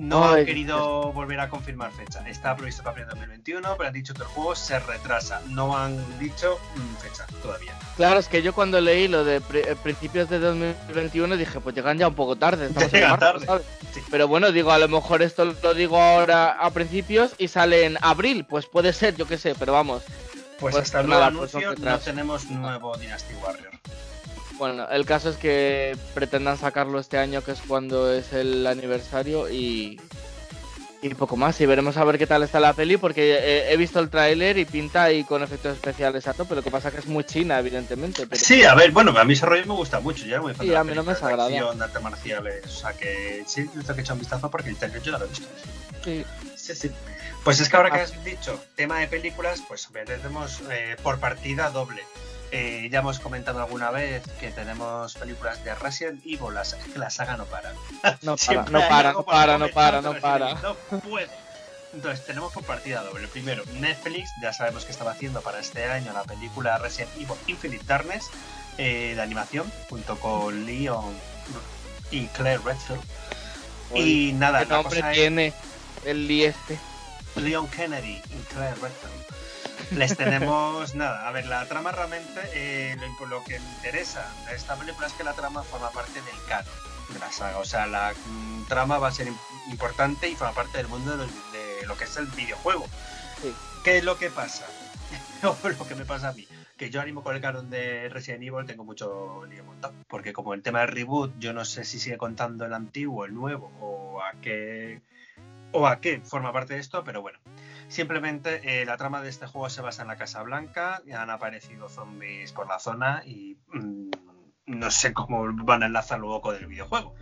No han querido volver a confirmar fecha. Está previsto para el 2021, pero han dicho que el juego se retrasa. No han dicho mm, fecha todavía. Claro, es que yo cuando leí lo de eh, principios de 2021 dije, pues llegan ya un poco tarde. Llegan tarde. Pero bueno, digo, a lo mejor esto lo digo ahora a principios y sale en abril. Pues puede ser, yo qué sé, pero vamos. Pues, pues hasta el nuevo pues anuncio no tenemos nuevo Dynasty Warrior. Bueno, el caso es que pretendan sacarlo este año, que es cuando es el aniversario, y, y poco más. Y veremos a ver qué tal está la peli, porque he, visto el tráiler y pinta ahí con efectos especiales a pero lo que pasa es que es muy china, evidentemente. Sí, a ver, bueno, a mí ese rollo me gusta mucho, ya muy Sí, a mí no me desagrada. arte marciales, o sea que sí, tengo que echar un vistazo porque el trailer yo ya lo he visto. Sí. Sí, sí. Pues es que ahora que has dicho tema de películas, pues tenemos eh, por partida doble. Eh, ya hemos comentado alguna vez que tenemos películas de Resident Evil, la, que la saga no para. No para, no para, no para, no para, no para. No puede. Entonces, tenemos por partida doble. Primero, Netflix, ya sabemos que estaba haciendo para este año la película Resident Evil Infinite Darkness eh, de animación, junto con Leon y Claire Redfield. y nada, ¿Qué nombre tiene el Lee este? Leon Kennedy y Claire Redfield les tenemos nada. A ver, la trama realmente, eh, lo, que me interesa de esta película es que la trama forma parte del canon de la saga. O sea, la mm, trama va a ser importante y forma parte del mundo de, lo que es el videojuego. ¿Qué es lo que pasa? o lo que me pasa a mí. Que yo animo con el canon de Resident Evil tengo mucho lío montado. Porque como el tema del reboot, yo no sé si sigue contando el antiguo, el nuevo, o a qué. o a qué forma parte de esto, pero bueno. Simplemente eh, la trama de este juego se basa en la Casa Blanca, han aparecido zombies por la zona y mm, no sé cómo van a enlazar luego con el videojuego.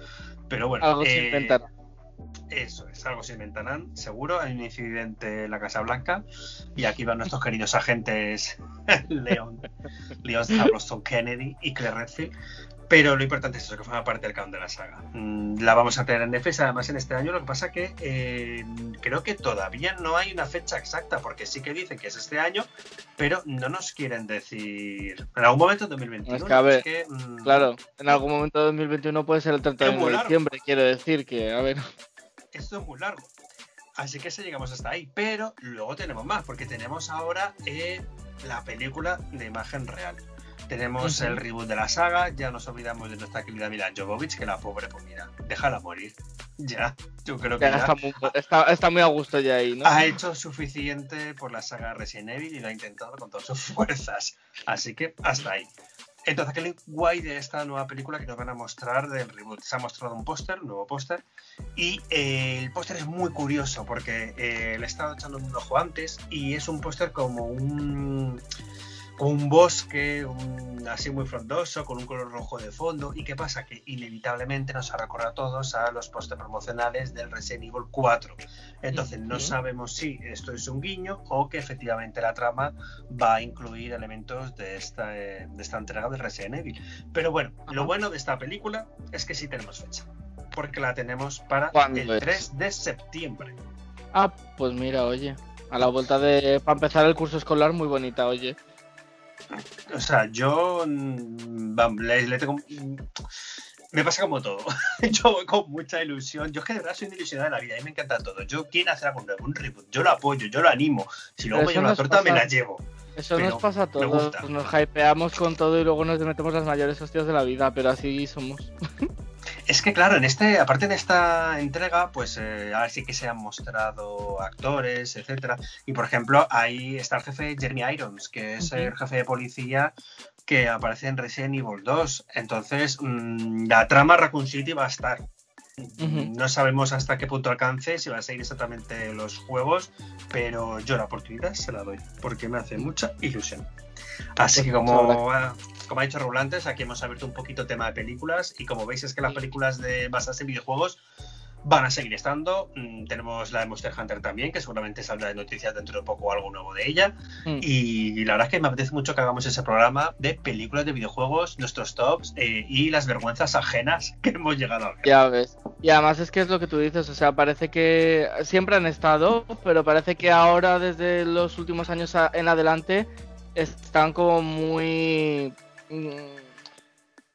Pero bueno. Algo se eh, inventarán. Eso es, algo se inventarán, seguro. Hay un incidente en la Casa Blanca y aquí van nuestros queridos agentes Leon, Leon Kennedy y Claire Redfield pero lo importante es eso, que forma parte del canon de la saga. Mm, la vamos a tener en defensa además en este año. Lo que pasa que eh, creo que todavía no hay una fecha exacta, porque sí que dicen que es este año, pero no nos quieren decir. En algún momento de 2021. Mm, claro, en algún momento de 2021 puede ser el 31 de diciembre, quiero decir que, a ver. Esto es muy largo. Así que se llegamos hasta ahí. Pero luego tenemos más, porque tenemos ahora eh, la película de imagen real. Tenemos el reboot de la saga, ya nos olvidamos de nuestra querida Mila Jovovich, que la pobre, pues mira, déjala morir. Ya, yo creo que ya, está, muy, a gusto ya ahí, ¿no? Ha hecho suficiente por la saga Resident Evil y lo ha intentado con todas sus fuerzas. Así que hasta ahí. Entonces, ¿qué guay de esta nueva película que nos van a mostrar del reboot? Se ha mostrado un póster, un nuevo póster, y eh, el póster es muy curioso porque eh, le he estado echando un ojo antes y es un póster como un un bosque así muy frondoso, con un color rojo de fondo. ¿Y qué pasa? Que inevitablemente nos ha recordado a todos a los postes promocionales del Resident Evil 4. Entonces no sabemos si esto es un guiño o que efectivamente la trama va a incluir elementos de esta, de esta entrega de Resident Evil. Pero bueno, lo bueno de esta película es que sí tenemos fecha. Porque la tenemos para el 3 de septiembre. Ah, pues mira, oye. A la vuelta de. Para empezar el curso escolar, muy bonita, oye. O sea, yo mm, le, tengo. Mm, me pasa como todo. yo voy con mucha ilusión. Yo es que de verdad soy una ilusionada de la vida. A mí me encanta todo. Yo quiero hacer algún reboot. Yo lo apoyo, yo lo animo. Si luego me llevo la torta, me la llevo. Eso nos pasa a todos. Nos hypeamos con todo y luego nos metemos las mayores hostias de la vida, pero así somos. Es que claro, en este, aparte de esta entrega, pues eh, ahora sí que se han mostrado actores, etcétera. Y por ejemplo, ahí está el jefe Jeremy Irons, que es el jefe de policía que aparece en Resident Evil 2. Entonces, mm, la trama Raccoon City va a estar. No sabemos hasta qué punto alcance, si va a seguir exactamente los juegos, pero yo la oportunidad se la doy, porque me hace mucha ilusión. Así que como, como ha dicho Rulantes, aquí hemos abierto un poquito tema de películas y como veis es que las películas de basadas en videojuegos van a seguir estando. Mm, tenemos la de Monster Hunter también, que seguramente saldrá de noticias dentro de poco algo nuevo de ella. Mm. Y la verdad es que me apetece mucho que hagamos ese programa de películas de videojuegos, nuestros tops eh, y las vergüenzas ajenas que hemos llegado a ver. Ya ves. Y además es que es lo que tú dices, o sea, parece que siempre han estado, pero parece que ahora desde los últimos años en adelante están como muy mm,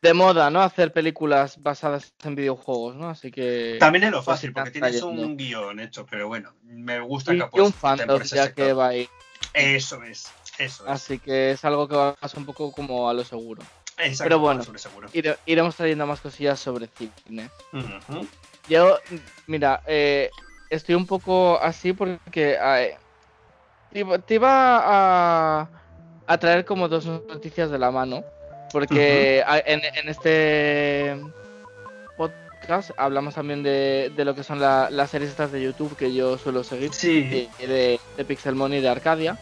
de moda, ¿no? Hacer películas basadas en videojuegos, ¿no? Así que... También es lo fácil, porque tienes un guion hecho, pero bueno, me gusta que Y un fandom ya que va ahí. Eso es, eso es. Así que es algo que va un poco como a lo seguro. Exacto, pero bueno, iremos trayendo más cosillas sobre cine. Yo, mira, eh, estoy un poco así porque te iba a a traer como dos noticias de la mano. Porque en, este podcast hablamos también de, lo que son las series estas de YouTube que yo suelo seguir. Sí. De, de, Pixelmon y de Arcadia.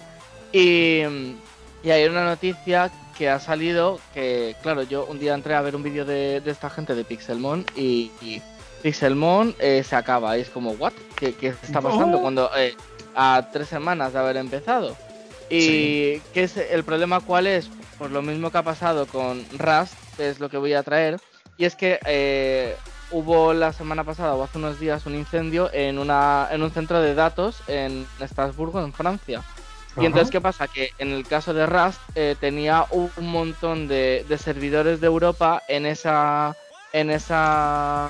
Y, hay una noticia que ha salido que, claro, yo un día entré a ver un vídeo de, esta gente de Pixelmon y, Pixelmon eh, se acaba. Y es como, ¿what? ¿Qué, está pasando? Oh. Cuando eh, a tres semanas de haber empezado. Y ¿qué es el problema cuál es? Pues lo mismo que ha pasado con Rust, es lo que voy a traer, y es que eh, hubo la semana pasada o hace unos días un incendio en, una, en un centro de datos en Estrasburgo, en Francia. Y entonces, ¿qué pasa? Que en el caso de Rust eh, tenía un montón de, servidores de Europa en esa en esa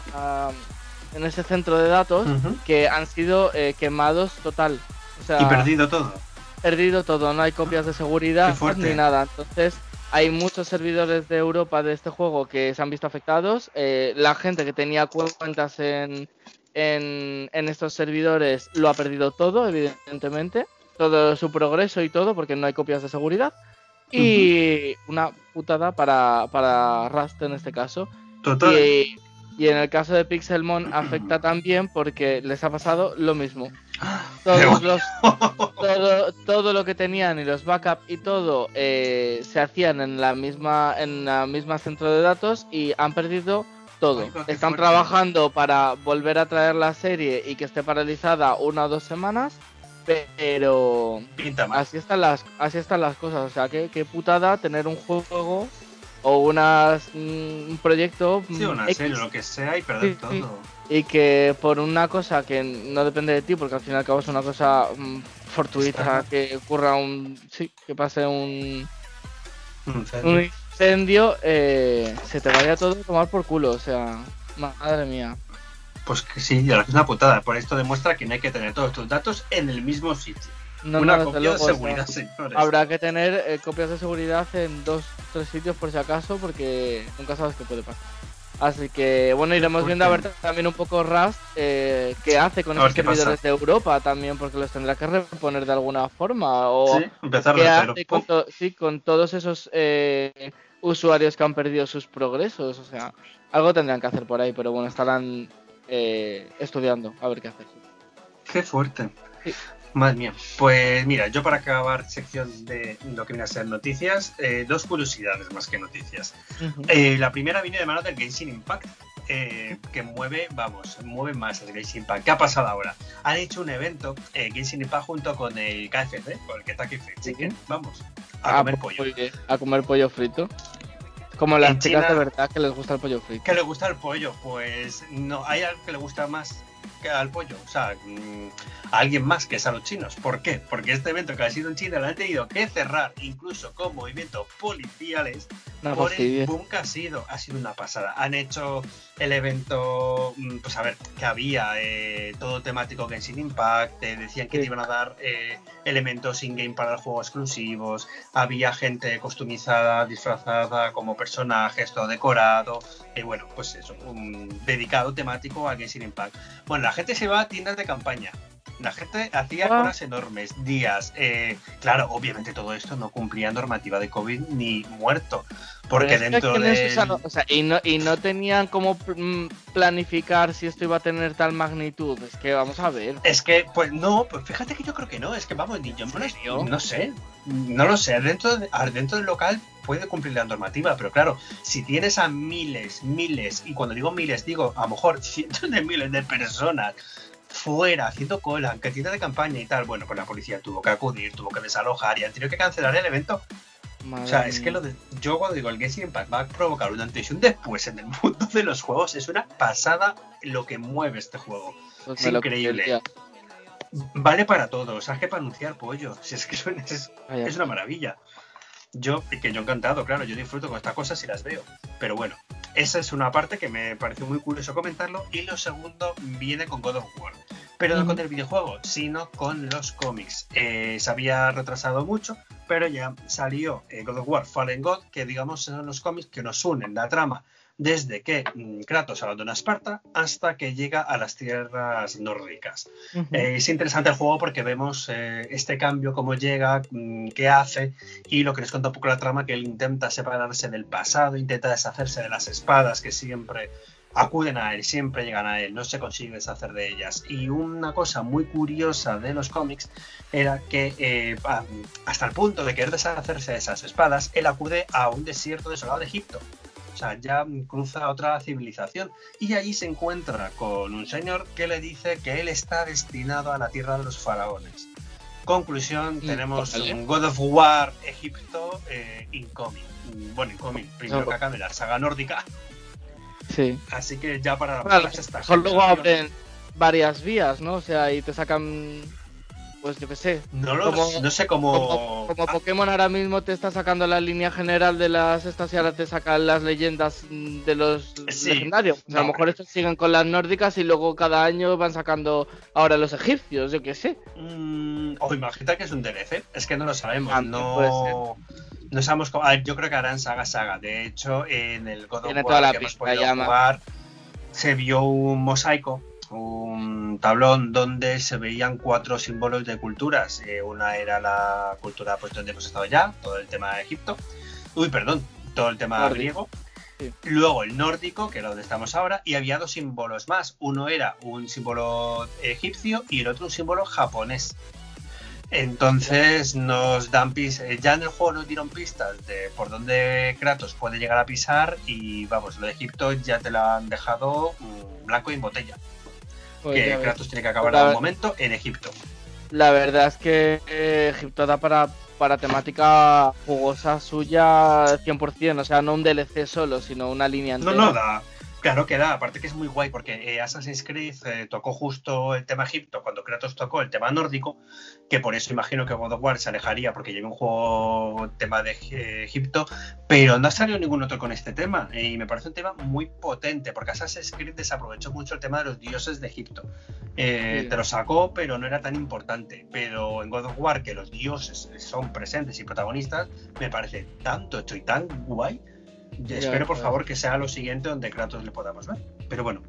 en ese centro de datos que han sido eh, quemados total. y perdido todo perdido todo, no hay copias de seguridad ni nada. Entonces, hay muchos servidores de Europa de este juego que se han visto afectados. Eh, la gente que tenía cuentas en, en, estos servidores lo ha perdido todo, evidentemente. Todo su progreso y todo, porque no hay copias de seguridad. Y una putada para, para Rust en este caso. Total. Y en el caso de Pixelmon afecta también porque les ha pasado lo mismo. Todos los, todo, lo que tenían y los backups y todo eh, se hacían en la misma en la misma centro de datos y han perdido todo. Están trabajando para volver a traer la serie y que esté paralizada una o dos semanas, pero así están las así están las cosas. O sea, qué, qué putada tener un juego o unas, un proyecto. Sí, una serie, lo que sea, y perder todo. Y que por una cosa que no depende de ti, porque al fin y al cabo es una cosa mm, fortuita, que ocurra un. Sí, que pase un. Un incendio, eh, se te vaya todo a tomar por culo, o sea, madre mía. Pues que sí, es una putada. Por esto demuestra que no hay que tener todos tus datos en el mismo sitio. Una copia de seguridad, señores. Habrá que tener eh, copias de seguridad en dos tres sitios por si acaso, porque nunca sabes qué puede pasar. Así que bueno, iremos viendo a ver también un poco Rust eh, qué hace con esos servidores de Europa también, porque los tendrá que reponer de alguna forma. O sí, empezar qué hace con, sí, con todos esos eh, usuarios que han perdido sus progresos. O sea, algo tendrán que hacer por ahí, pero bueno, estarán eh, estudiando a ver qué hacer. Qué fuerte. Madre mía. Pues mira, yo para acabar sección de lo que viene a ser noticias, eh, dos curiosidades más que noticias. Eh, la primera viene de mano del Genshin Impact, eh, que mueve, vamos, mueve más el Genshin Impact. ¿Qué ha pasado ahora? Han hecho un evento, Genshin Impact junto con el KFC, con el Kentucky Fried Chicken, vamos, a, comer pues, pollo. A comer pollo frito. Como las chicas de verdad que les gusta el pollo frito. Que les gusta el pollo, pues no, hay algo que le gusta más que al pollo, o sea, mm, a alguien más que es a los chinos. ¿Por qué? Porque este evento que ha sido en China lo han tenido que cerrar, incluso con movimientos policiales, por el boom que ha sido. Ha sido una pasada. Han hecho el evento, mm, pues a ver, que había eh, todo temático Genshin Impact, decían que te iban a dar eh, elementos in-game para el juego exclusivos, había gente customizada, disfrazada como personajes, todo decorado, y bueno, pues eso, un dedicado temático a Genshin Impact. Bueno, la gente se va a tiendas de campaña, la gente hacía ah. colas enormes, días. Eh, claro, obviamente todo esto no cumplía normativa de COVID ni muerto. Porque dentro de. O sea, y, no, y no tenían cómo mm, planificar si esto iba a tener tal magnitud. Es que vamos a ver. Es que, pues no, pues fíjate que yo creo que no. Es que vamos, ni yo no, no sé. No lo sé. Dentro, dentro del local puede cumplir la normativa, pero claro, si tienes a miles, miles, y cuando digo miles, digo a lo mejor cientos de miles de personas fuera, haciendo cola, en cantidad de campaña y tal. Bueno, pues la policía tuvo que acudir, tuvo que desalojar y han tenido que cancelar el evento. o sea, es que lo de, yo cuando digo el Genshin Impact va a provocar una antes y un después en el mundo de los juegos, es una pasada lo que mueve este juego. Pues es increíble. Vale para todo, ¿sabes que para anunciar pollo? Si es que es, es una maravilla. Yo, que yo encantado, claro, yo disfruto con estas cosas y las veo. Pero bueno, esa es una parte que me pareció muy curioso comentarlo. Y lo segundo viene con God of War. Pero no con el videojuego, sino con los cómics. Eh, se había retrasado mucho, pero ya salió eh, God of War Fallen God, que digamos son los cómics que nos unen la trama desde que mm, Kratos abandona Esparta hasta que llega a las tierras nórdicas. Eh, es interesante el juego porque vemos eh, este cambio, cómo llega, mm, qué hace y lo que les cuenta un poco la trama, que él intenta separarse del pasado, intenta deshacerse de las espadas que siempre acuden a él, siempre llegan a él, no se consigue deshacer de ellas. Y una cosa muy curiosa de los cómics era que eh, hasta el punto de querer deshacerse de esas espadas, él acude a un desierto desolado de Egipto sea, ya cruza otra civilización y allí se encuentra con un señor que le dice que él está destinado a la tierra de los faraones. Conclusión, mm, tenemos un God of War Egipto eh, incoming. Bueno, incoming, primero que acá de la saga nórdica. Sí. Así que ya para la luego abren varias vías, ¿no? O sea, y te sacan pues yo qué sé. No, lo, no sé cómo... Como, Pokémon ahora mismo te está sacando la línea general de las estas y ahora te sacan las leyendas de los legendarios. a lo mejor estos siguen con las nórdicas y luego cada año van sacando ahora los egipcios, yo qué sé. Mm, o imagina que es un DLC, es que no lo sabemos. Ah, no... No sabemos cómo... yo creo que harán saga saga. De hecho, en el God of War que hemos podido jugar, se vio un mosaico un tablón donde se veían cuatro símbolos de culturas. Eh, una era la cultura pues donde hemos estado ya, todo el tema de Egipto. Uy, perdón, todo el tema griego. Luego el nórdico, que es donde estamos ahora, y había dos símbolos más. Uno era un símbolo egipcio y el otro un símbolo japonés. Entonces nos dan pistas, eh, ya en el juego nos dieron pistas de por dónde Kratos puede llegar a pisar y vamos, lo de Egipto ya te lo han dejado mm, blanco y en botella. Pues que Kratos tiene que acabar en algún momento en Egipto. La verdad es que eh, Egipto da para, para temática jugosa suya 100%, o sea, no un DLC solo, sino una línea entera. No, no, da, Claro que da, aparte que es muy guay porque eh, Assassin's Creed eh, tocó justo el tema Egipto cuando Kratos tocó el tema nórdico, que por eso imagino que God of War se alejaría porque lleva un juego tema de eh, Egipto, pero no ha salido ningún otro con este tema y me parece un tema muy potente porque Assassin's Creed desaprovechó mucho el tema de los dioses de Egipto. Te lo sacó, pero no era tan importante. Pero en God of War, que los dioses son presentes y protagonistas, me parece tanto hecho y tan guay espero, por favor, que sea lo siguiente donde Kratos le podamos ver. Pero bueno,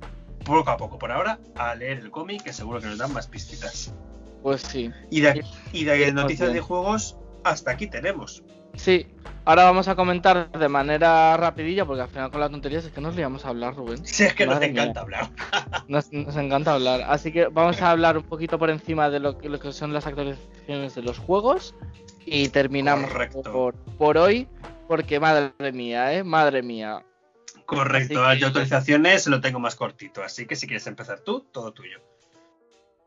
poco a poco, por ahora, a leer el cómic, que seguro que nos dan más pistitas. Pues sí. Y de, y de noticias de juegos, hasta aquí tenemos. Sí, ahora vamos a comentar de manera rapidilla, porque al final con las tonterías es que nos liamos a hablar, Rubén. Sí, es que nos encanta hablar. Nos, encanta hablar. Así que vamos a hablar un poquito por encima de lo que, lo que son las actualizaciones de los juegos y terminamos por, por hoy porque madre mía, ¿eh? Madre mía. Correcto, yo actualizaciones lo tengo más cortito, así que si quieres empezar tú, todo tuyo.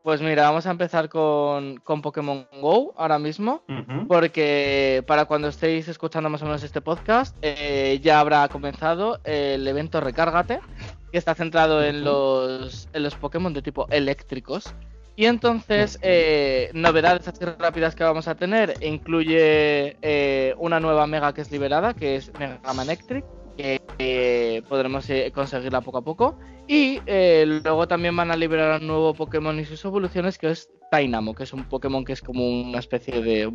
Pues mira, vamos a empezar con, Pokémon Go ahora mismo, porque para cuando estéis escuchando más o menos este podcast, eh, ya habrá comenzado el evento Recárgate, que está centrado en los, en los Pokémon de tipo eléctricos. Y entonces, eh, novedades así rápidas que vamos a tener, incluye eh, una nueva Mega que es liberada, que es Mega Manectric, que podremos eh, conseguirla poco a poco. Y luego también van a liberar un nuevo Pokémon y sus evoluciones, que es Tainamo, que es un Pokémon que es como una especie de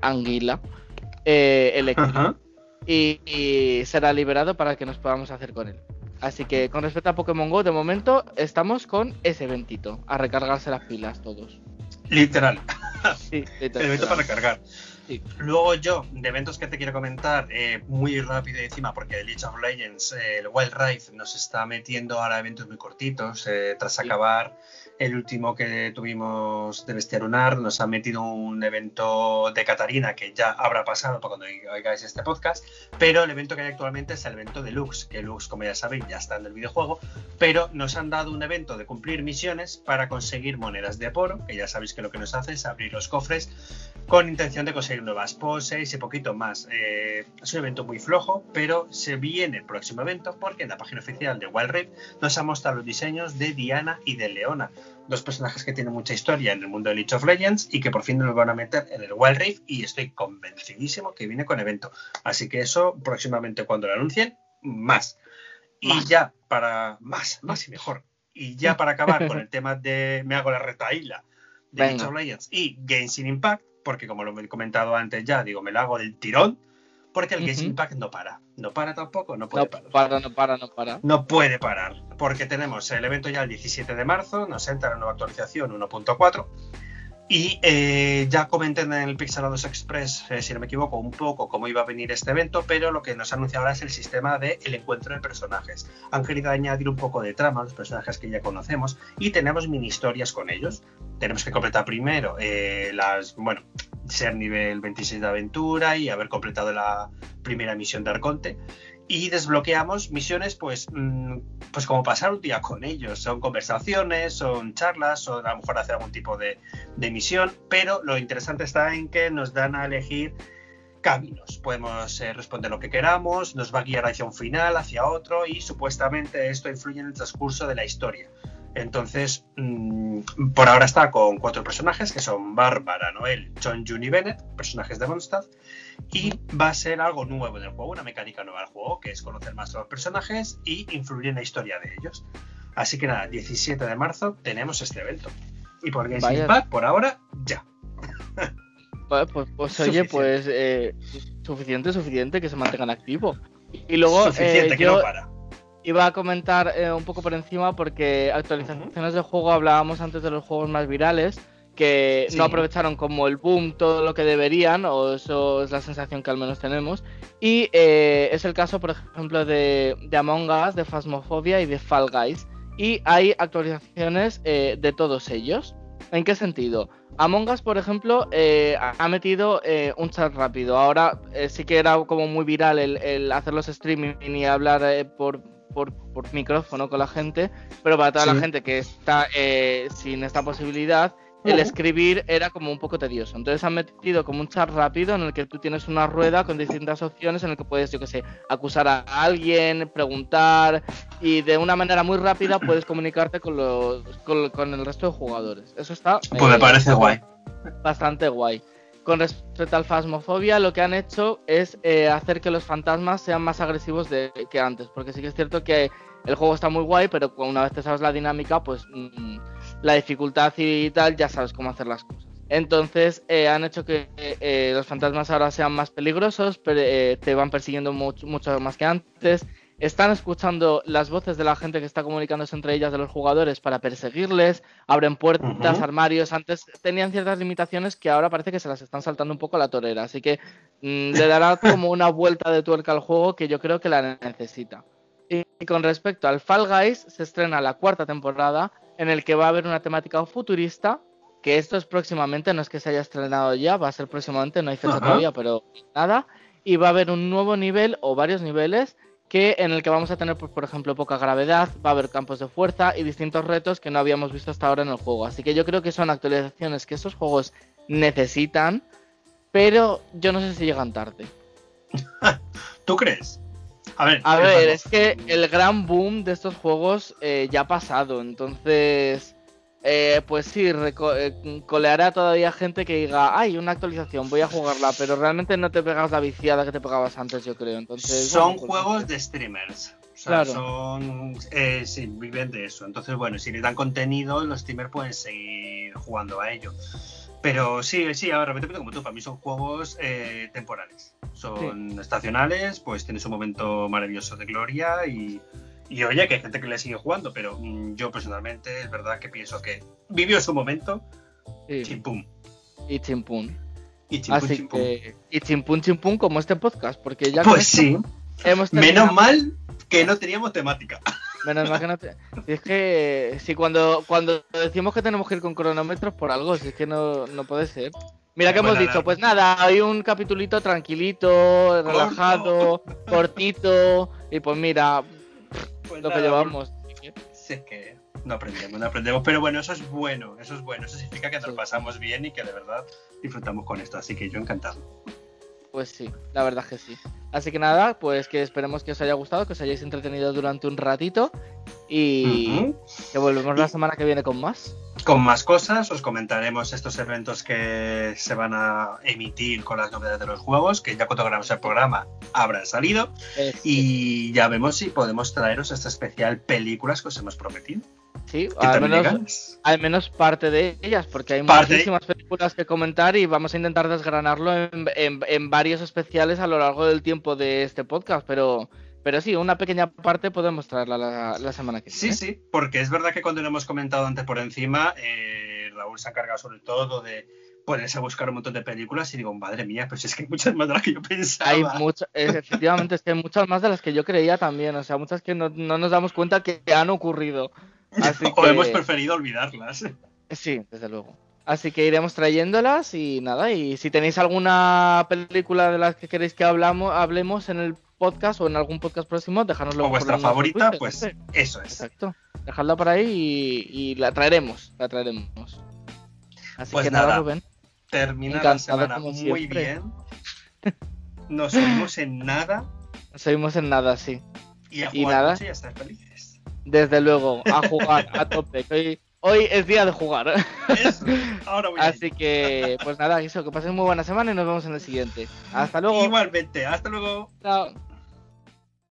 anguila eléctrica. y será liberado para que nos podamos hacer con él. Así que con respecto a Pokémon Go, de momento estamos con ese eventito, a recargarse las pilas todos. Literal. Sí, literal. El evento para recargar. Luego yo, de eventos que te quiero comentar, eh, muy rápido encima, porque el League of Legends, eh, el Wild Rift nos está metiendo ahora eventos muy cortitos, eh, tras acabar el último que tuvimos de Bestia Lunar, nos ha metido un evento de Catarina que ya habrá pasado para cuando oigáis este podcast, pero el evento que hay actualmente es el evento de Lux, que Lux, como ya sabéis, ya está en el videojuego, pero nos han dado un evento de cumplir misiones para conseguir monedas de poro, que ya sabéis que lo que nos hace es abrir los cofres con intención de conseguir nuevas poses y poquito más. Eh, es un evento muy flojo, pero se viene el próximo evento porque en la página oficial de Wild Rift nos ha mostrado los diseños de Diana y de Leona, dos personajes que tienen mucha historia en el mundo de League of Legends y que por fin nos van a meter en el Wild Rift y estoy convencidísimo que viene con evento. Así que eso próximamente cuando lo anuncien, más. Y ya para más, más y mejor. Y ya para acabar con el tema de me hago la retaíla de League of Legends y Genshin Impact, porque como lo he comentado antes ya, digo, me lo hago del tirón porque el Genshin Impact no para. No para tampoco, no puede no Para, no para, no para. No puede parar. Porque tenemos el evento ya el 17 de marzo, nos entra la nueva actualización 1.4. Y eh, ya comenté en el Pixelados Express, eh, si no me equivoco, un poco cómo iba a venir este evento, pero lo que nos ha anunciado ahora es el sistema de el encuentro de personajes. Han querido añadir un poco de trama a los personajes que ya conocemos y tenemos mini historias con ellos. Tenemos que completar primero eh, las, bueno, ser nivel 26 de aventura y haber completado la primera misión de Arconte. Y desbloqueamos misiones, pues, mm, pues como pasar un día con ellos. Son conversaciones, son charlas, o a lo mejor hacer algún tipo de, misión. Pero lo interesante está en que nos dan a elegir caminos. Podemos eh, responder lo que queramos, nos va a guiar hacia un final, hacia otro, y supuestamente esto influye en el transcurso de la historia. Entonces, mm, por ahora está con cuatro personajes que son Bárbara, Noel, John, June y Bennett, personajes de Mondstadt, y va a ser algo nuevo en el juego, una mecánica nueva del juego, que es conocer más a los personajes y influir en la historia de ellos. Así que nada, 17 de marzo tenemos este evento. Y por Genshin Impact, por ahora, ya. Pues, pues, pues oye, pues eh, suficiente, suficiente que se mantengan activos. Y luego, suficiente, eh, que no para iba a comentar eh, un poco por encima porque actualizaciones de juego hablábamos antes de los juegos más virales que no aprovecharon como el boom todo lo que deberían, o eso es la sensación que al menos tenemos. Y eh, es el caso, por ejemplo, de, Among Us, de Phasmophobia y de Fall Guys. Y hay actualizaciones eh, de todos ellos. ¿En qué sentido? Among Us, por ejemplo, ha metido un chat rápido. Ahora sí que era como muy viral el, el hacer los streaming y hablar por, por, micrófono con la gente, pero para toda la gente que está eh, sin esta posibilidad, el escribir era como un poco tedioso. Entonces han metido como un chat rápido en el que tú tienes una rueda con distintas opciones en el que puedes, yo que sé, acusar a alguien, preguntar y de una manera muy rápida puedes comunicarte con, los, con, el resto de jugadores. Eso está... Pues me eh, parece guay. Bastante guay. Con respecto al Fasmofobia, lo que han hecho es eh, hacer que los fantasmas sean más agresivos de, que antes. Porque sí que es cierto que el juego está muy guay, pero una vez te sabes la dinámica, pues mm, la dificultad y tal, ya sabes cómo hacer las cosas. Entonces eh, han hecho que eh, los fantasmas ahora sean más peligrosos, pero, te van persiguiendo mucho, mucho más que antes están escuchando las voces de la gente que está comunicándose entre ellas de los jugadores para perseguirles, abren puertas, armarios. Antes tenían ciertas limitaciones que ahora parece que se las están saltando un poco a la torera. Así que mm, le dará como una vuelta de tuerca al juego que yo creo que la necesita. Y, con respecto al Fall Guys, se estrena la cuarta temporada en el que va a haber una temática futurista. Que esto es próximamente, no es que se haya estrenado ya, va a ser próximamente, no hay fecha todavía, pero nada. Y va a haber un nuevo nivel o varios niveles que en el que vamos a tener, pues, por ejemplo, poca gravedad, va a haber campos de fuerza y distintos retos que no habíamos visto hasta ahora en el juego. Así que yo creo que son actualizaciones que esos juegos necesitan, pero yo no sé si llegan tarde. ¿Tú crees? A ver, A es que el gran boom de estos juegos eh, ya ha pasado, entonces, eh, pues sí, eh, coleará todavía gente que diga, ay, una actualización, voy a jugarla, pero realmente no te pegas la viciada que te pegabas antes, yo creo. Entonces, son bueno, pues, juegos de streamers. O sea, Claro. son. Eh, sí, viven de eso. Entonces, bueno, si le dan contenido, los streamers pueden seguir jugando a ello. Pero sí, sí, ahora repito como tú, para mí son juegos eh, temporales. Son estacionales, pues tienes un momento maravilloso de gloria y, y oye, que hay gente que le sigue jugando, pero mm, yo personalmente es verdad que pienso que vivió su momento, sí, chimpum. y chimpún. Y chimpum, Así chimpum. que, y chimpún, chimpún, como este podcast, porque ya Pues sí, hemos menos mal que no teníamos temática. Menos mal que no te... Si es que si cuando, cuando decimos que tenemos que ir con cronómetros por algo, si es que no, no puede ser. Mira que Bueno, hemos dicho, pues nada, hay un capitulito tranquilito, relajado, cortito, y pues mira, Pues lo que llevamos. Sí, es que no aprendemos, no aprendemos. Pero bueno, eso es bueno, eso es bueno. Eso significa que nos Sí. pasamos bien y que de verdad disfrutamos con esto. Así que yo encantado. Pues sí, la verdad que sí. Así que nada, pues que esperemos que os haya gustado, que os hayáis entretenido durante un ratito y que volvemos la semana que viene con más. Con más cosas, os comentaremos estos eventos que se van a emitir con las novedades de los juegos, que ya cuando grabamos el programa habrán salido. Y ya vemos si podemos traeros esta especial películas que os hemos prometido. Sí, al menos al menos parte de ellas, porque hay Parte. muchísimas películas que comentar y vamos a intentar desgranarlo en, en- en varios especiales a lo largo del tiempo de este podcast, pero, pero sí, una pequeña parte podemos traerla la, la semana que Sí, viene. sí, porque es verdad que cuando lo hemos comentado antes por encima, eh, Raúl se ha encargado sobre todo de ponerse a buscar un montón de películas y digo, madre mía, pues es que hay muchas más de las que yo pensaba. Hay muchas, efectivamente, es que hay muchas más de las que yo creía también, o sea, muchas que no, no nos damos cuenta que han ocurrido. Así o que- hemos preferido olvidarlas. Sí, desde luego. Así que iremos trayéndolas y nada, y si tenéis alguna película de las que queréis que hablamos, hablemos en el podcast o en algún podcast próximo, dejárnoslo o vuestra favorita, Twitter, pues eso es. Exacto. Dejadla por ahí y, y la traeremos, la traeremos. Así Pues que nada, nada. Rubén. Termina la semana muy siempre. bien. Nos oímos en nada Nos oímos en nada, sí. y a Y jugar nada. y a estar felices. Desde luego, a jugar a tope. Hoy, hoy es día de jugar. Eso, ahora voy Así que, pues nada, eso, que pasen muy buena semana y nos vemos en el siguiente. Hasta luego. Igualmente, hasta luego. Chao.